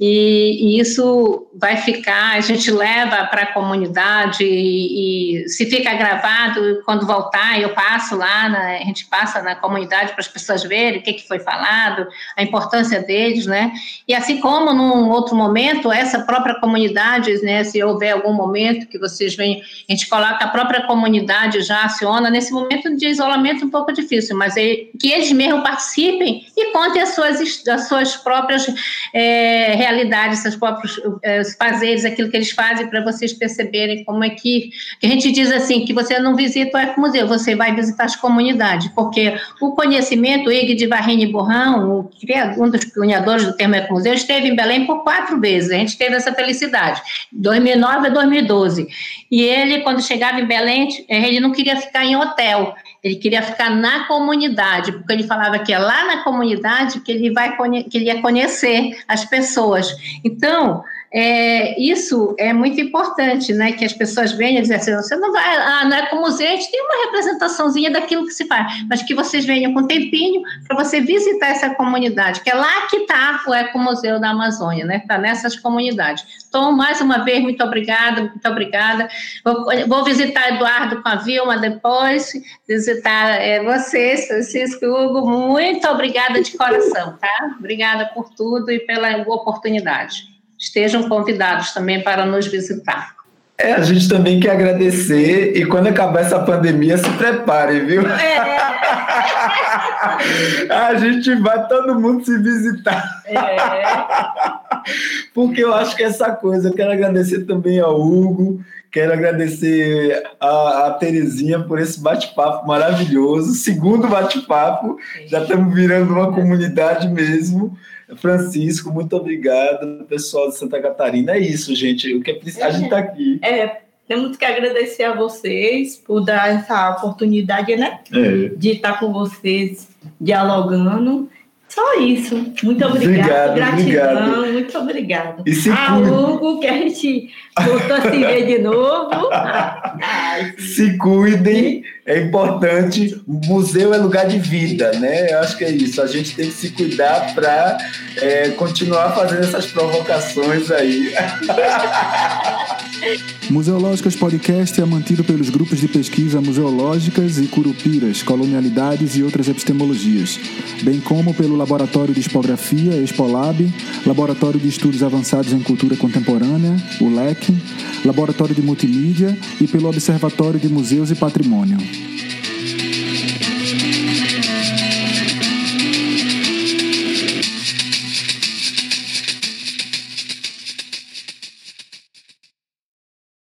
e, e isso vai ficar, a gente leva para a comunidade e, e, se fica gravado, quando voltar, eu passo lá, na, a gente passa na comunidade para as pessoas verem o que, que foi falado, a importância deles, né? E assim como num outro momento, essa própria comunidade, né, se houver algum momento que vocês veem, a gente coloca a própria comunidade já aciona, nesse momento de isolamento um pouco difícil, mas é, que eles mesmos participem e contem as suas, as suas próprias é, realidades, seus próprios é, fazeres, aquilo que eles fazem para vocês perceberem como é que, que, a gente diz assim, que você não visita o ecomuseu, você vai visitar as comunidades, porque o conhecimento, o Ig de Varrini Borrão, um dos cunhadores do termo ecomuseu, esteve em Belém por quatro vezes, a gente teve essa felicidade, 2009 a 2012, e ele, quando chegava em Belém, ele não queria ficar em hotel, ele queria ficar na comunidade, porque ele falava que é lá na comunidade que ele vai que ele ia conhecer as pessoas. Então, é, isso é muito importante, né? Que as pessoas venham dizer assim, você não vai, ah, não é como a gente tem uma representaçãozinha daquilo que se faz, mas que vocês venham com tempinho para você visitar essa comunidade, que é lá que está o Ecomuseu da Amazônia, né? Está nessas comunidades. Então, mais uma vez, muito obrigada, muito obrigada. Vou, vou visitar Eduardo com a Vilma depois, visitar é, vocês, Francisco Hugo, muito obrigada de coração, tá? Obrigada por tudo e pela oportunidade estejam convidados também para nos visitar. É, a gente também quer agradecer e quando acabar essa pandemia, se prepare, viu? É. a gente vai todo mundo se visitar. É. Porque eu acho que essa coisa, eu quero agradecer também ao Hugo, quero agradecer a, a Terezinha por esse bate-papo maravilhoso. Segundo bate-papo, já estamos virando uma comunidade mesmo. Francisco, muito obrigado, pessoal de Santa Catarina. É isso, gente. O que é, a gente está aqui. É, temos que agradecer a vocês por dar essa oportunidade, né? É. De estar com vocês dialogando. Só isso. Muito obrigado. Gratidão, obrigado. muito obrigado. E se ah, Hugo, que a gente voltou a se ver de novo. se cuidem, é importante. Museu é lugar de vida, né? Eu acho que é isso. A gente tem que se cuidar para é, continuar fazendo essas provocações aí. Museológicas Podcast é mantido pelos grupos de pesquisa Museológicas e Curupiras, Colonialidades e outras epistemologias, bem como pelo Laboratório de Expografia, Expolab, Laboratório de Estudos Avançados em Cultura Contemporânea, o LEC, Laboratório de Multimídia e pelo Observatório de Museus e Patrimônio.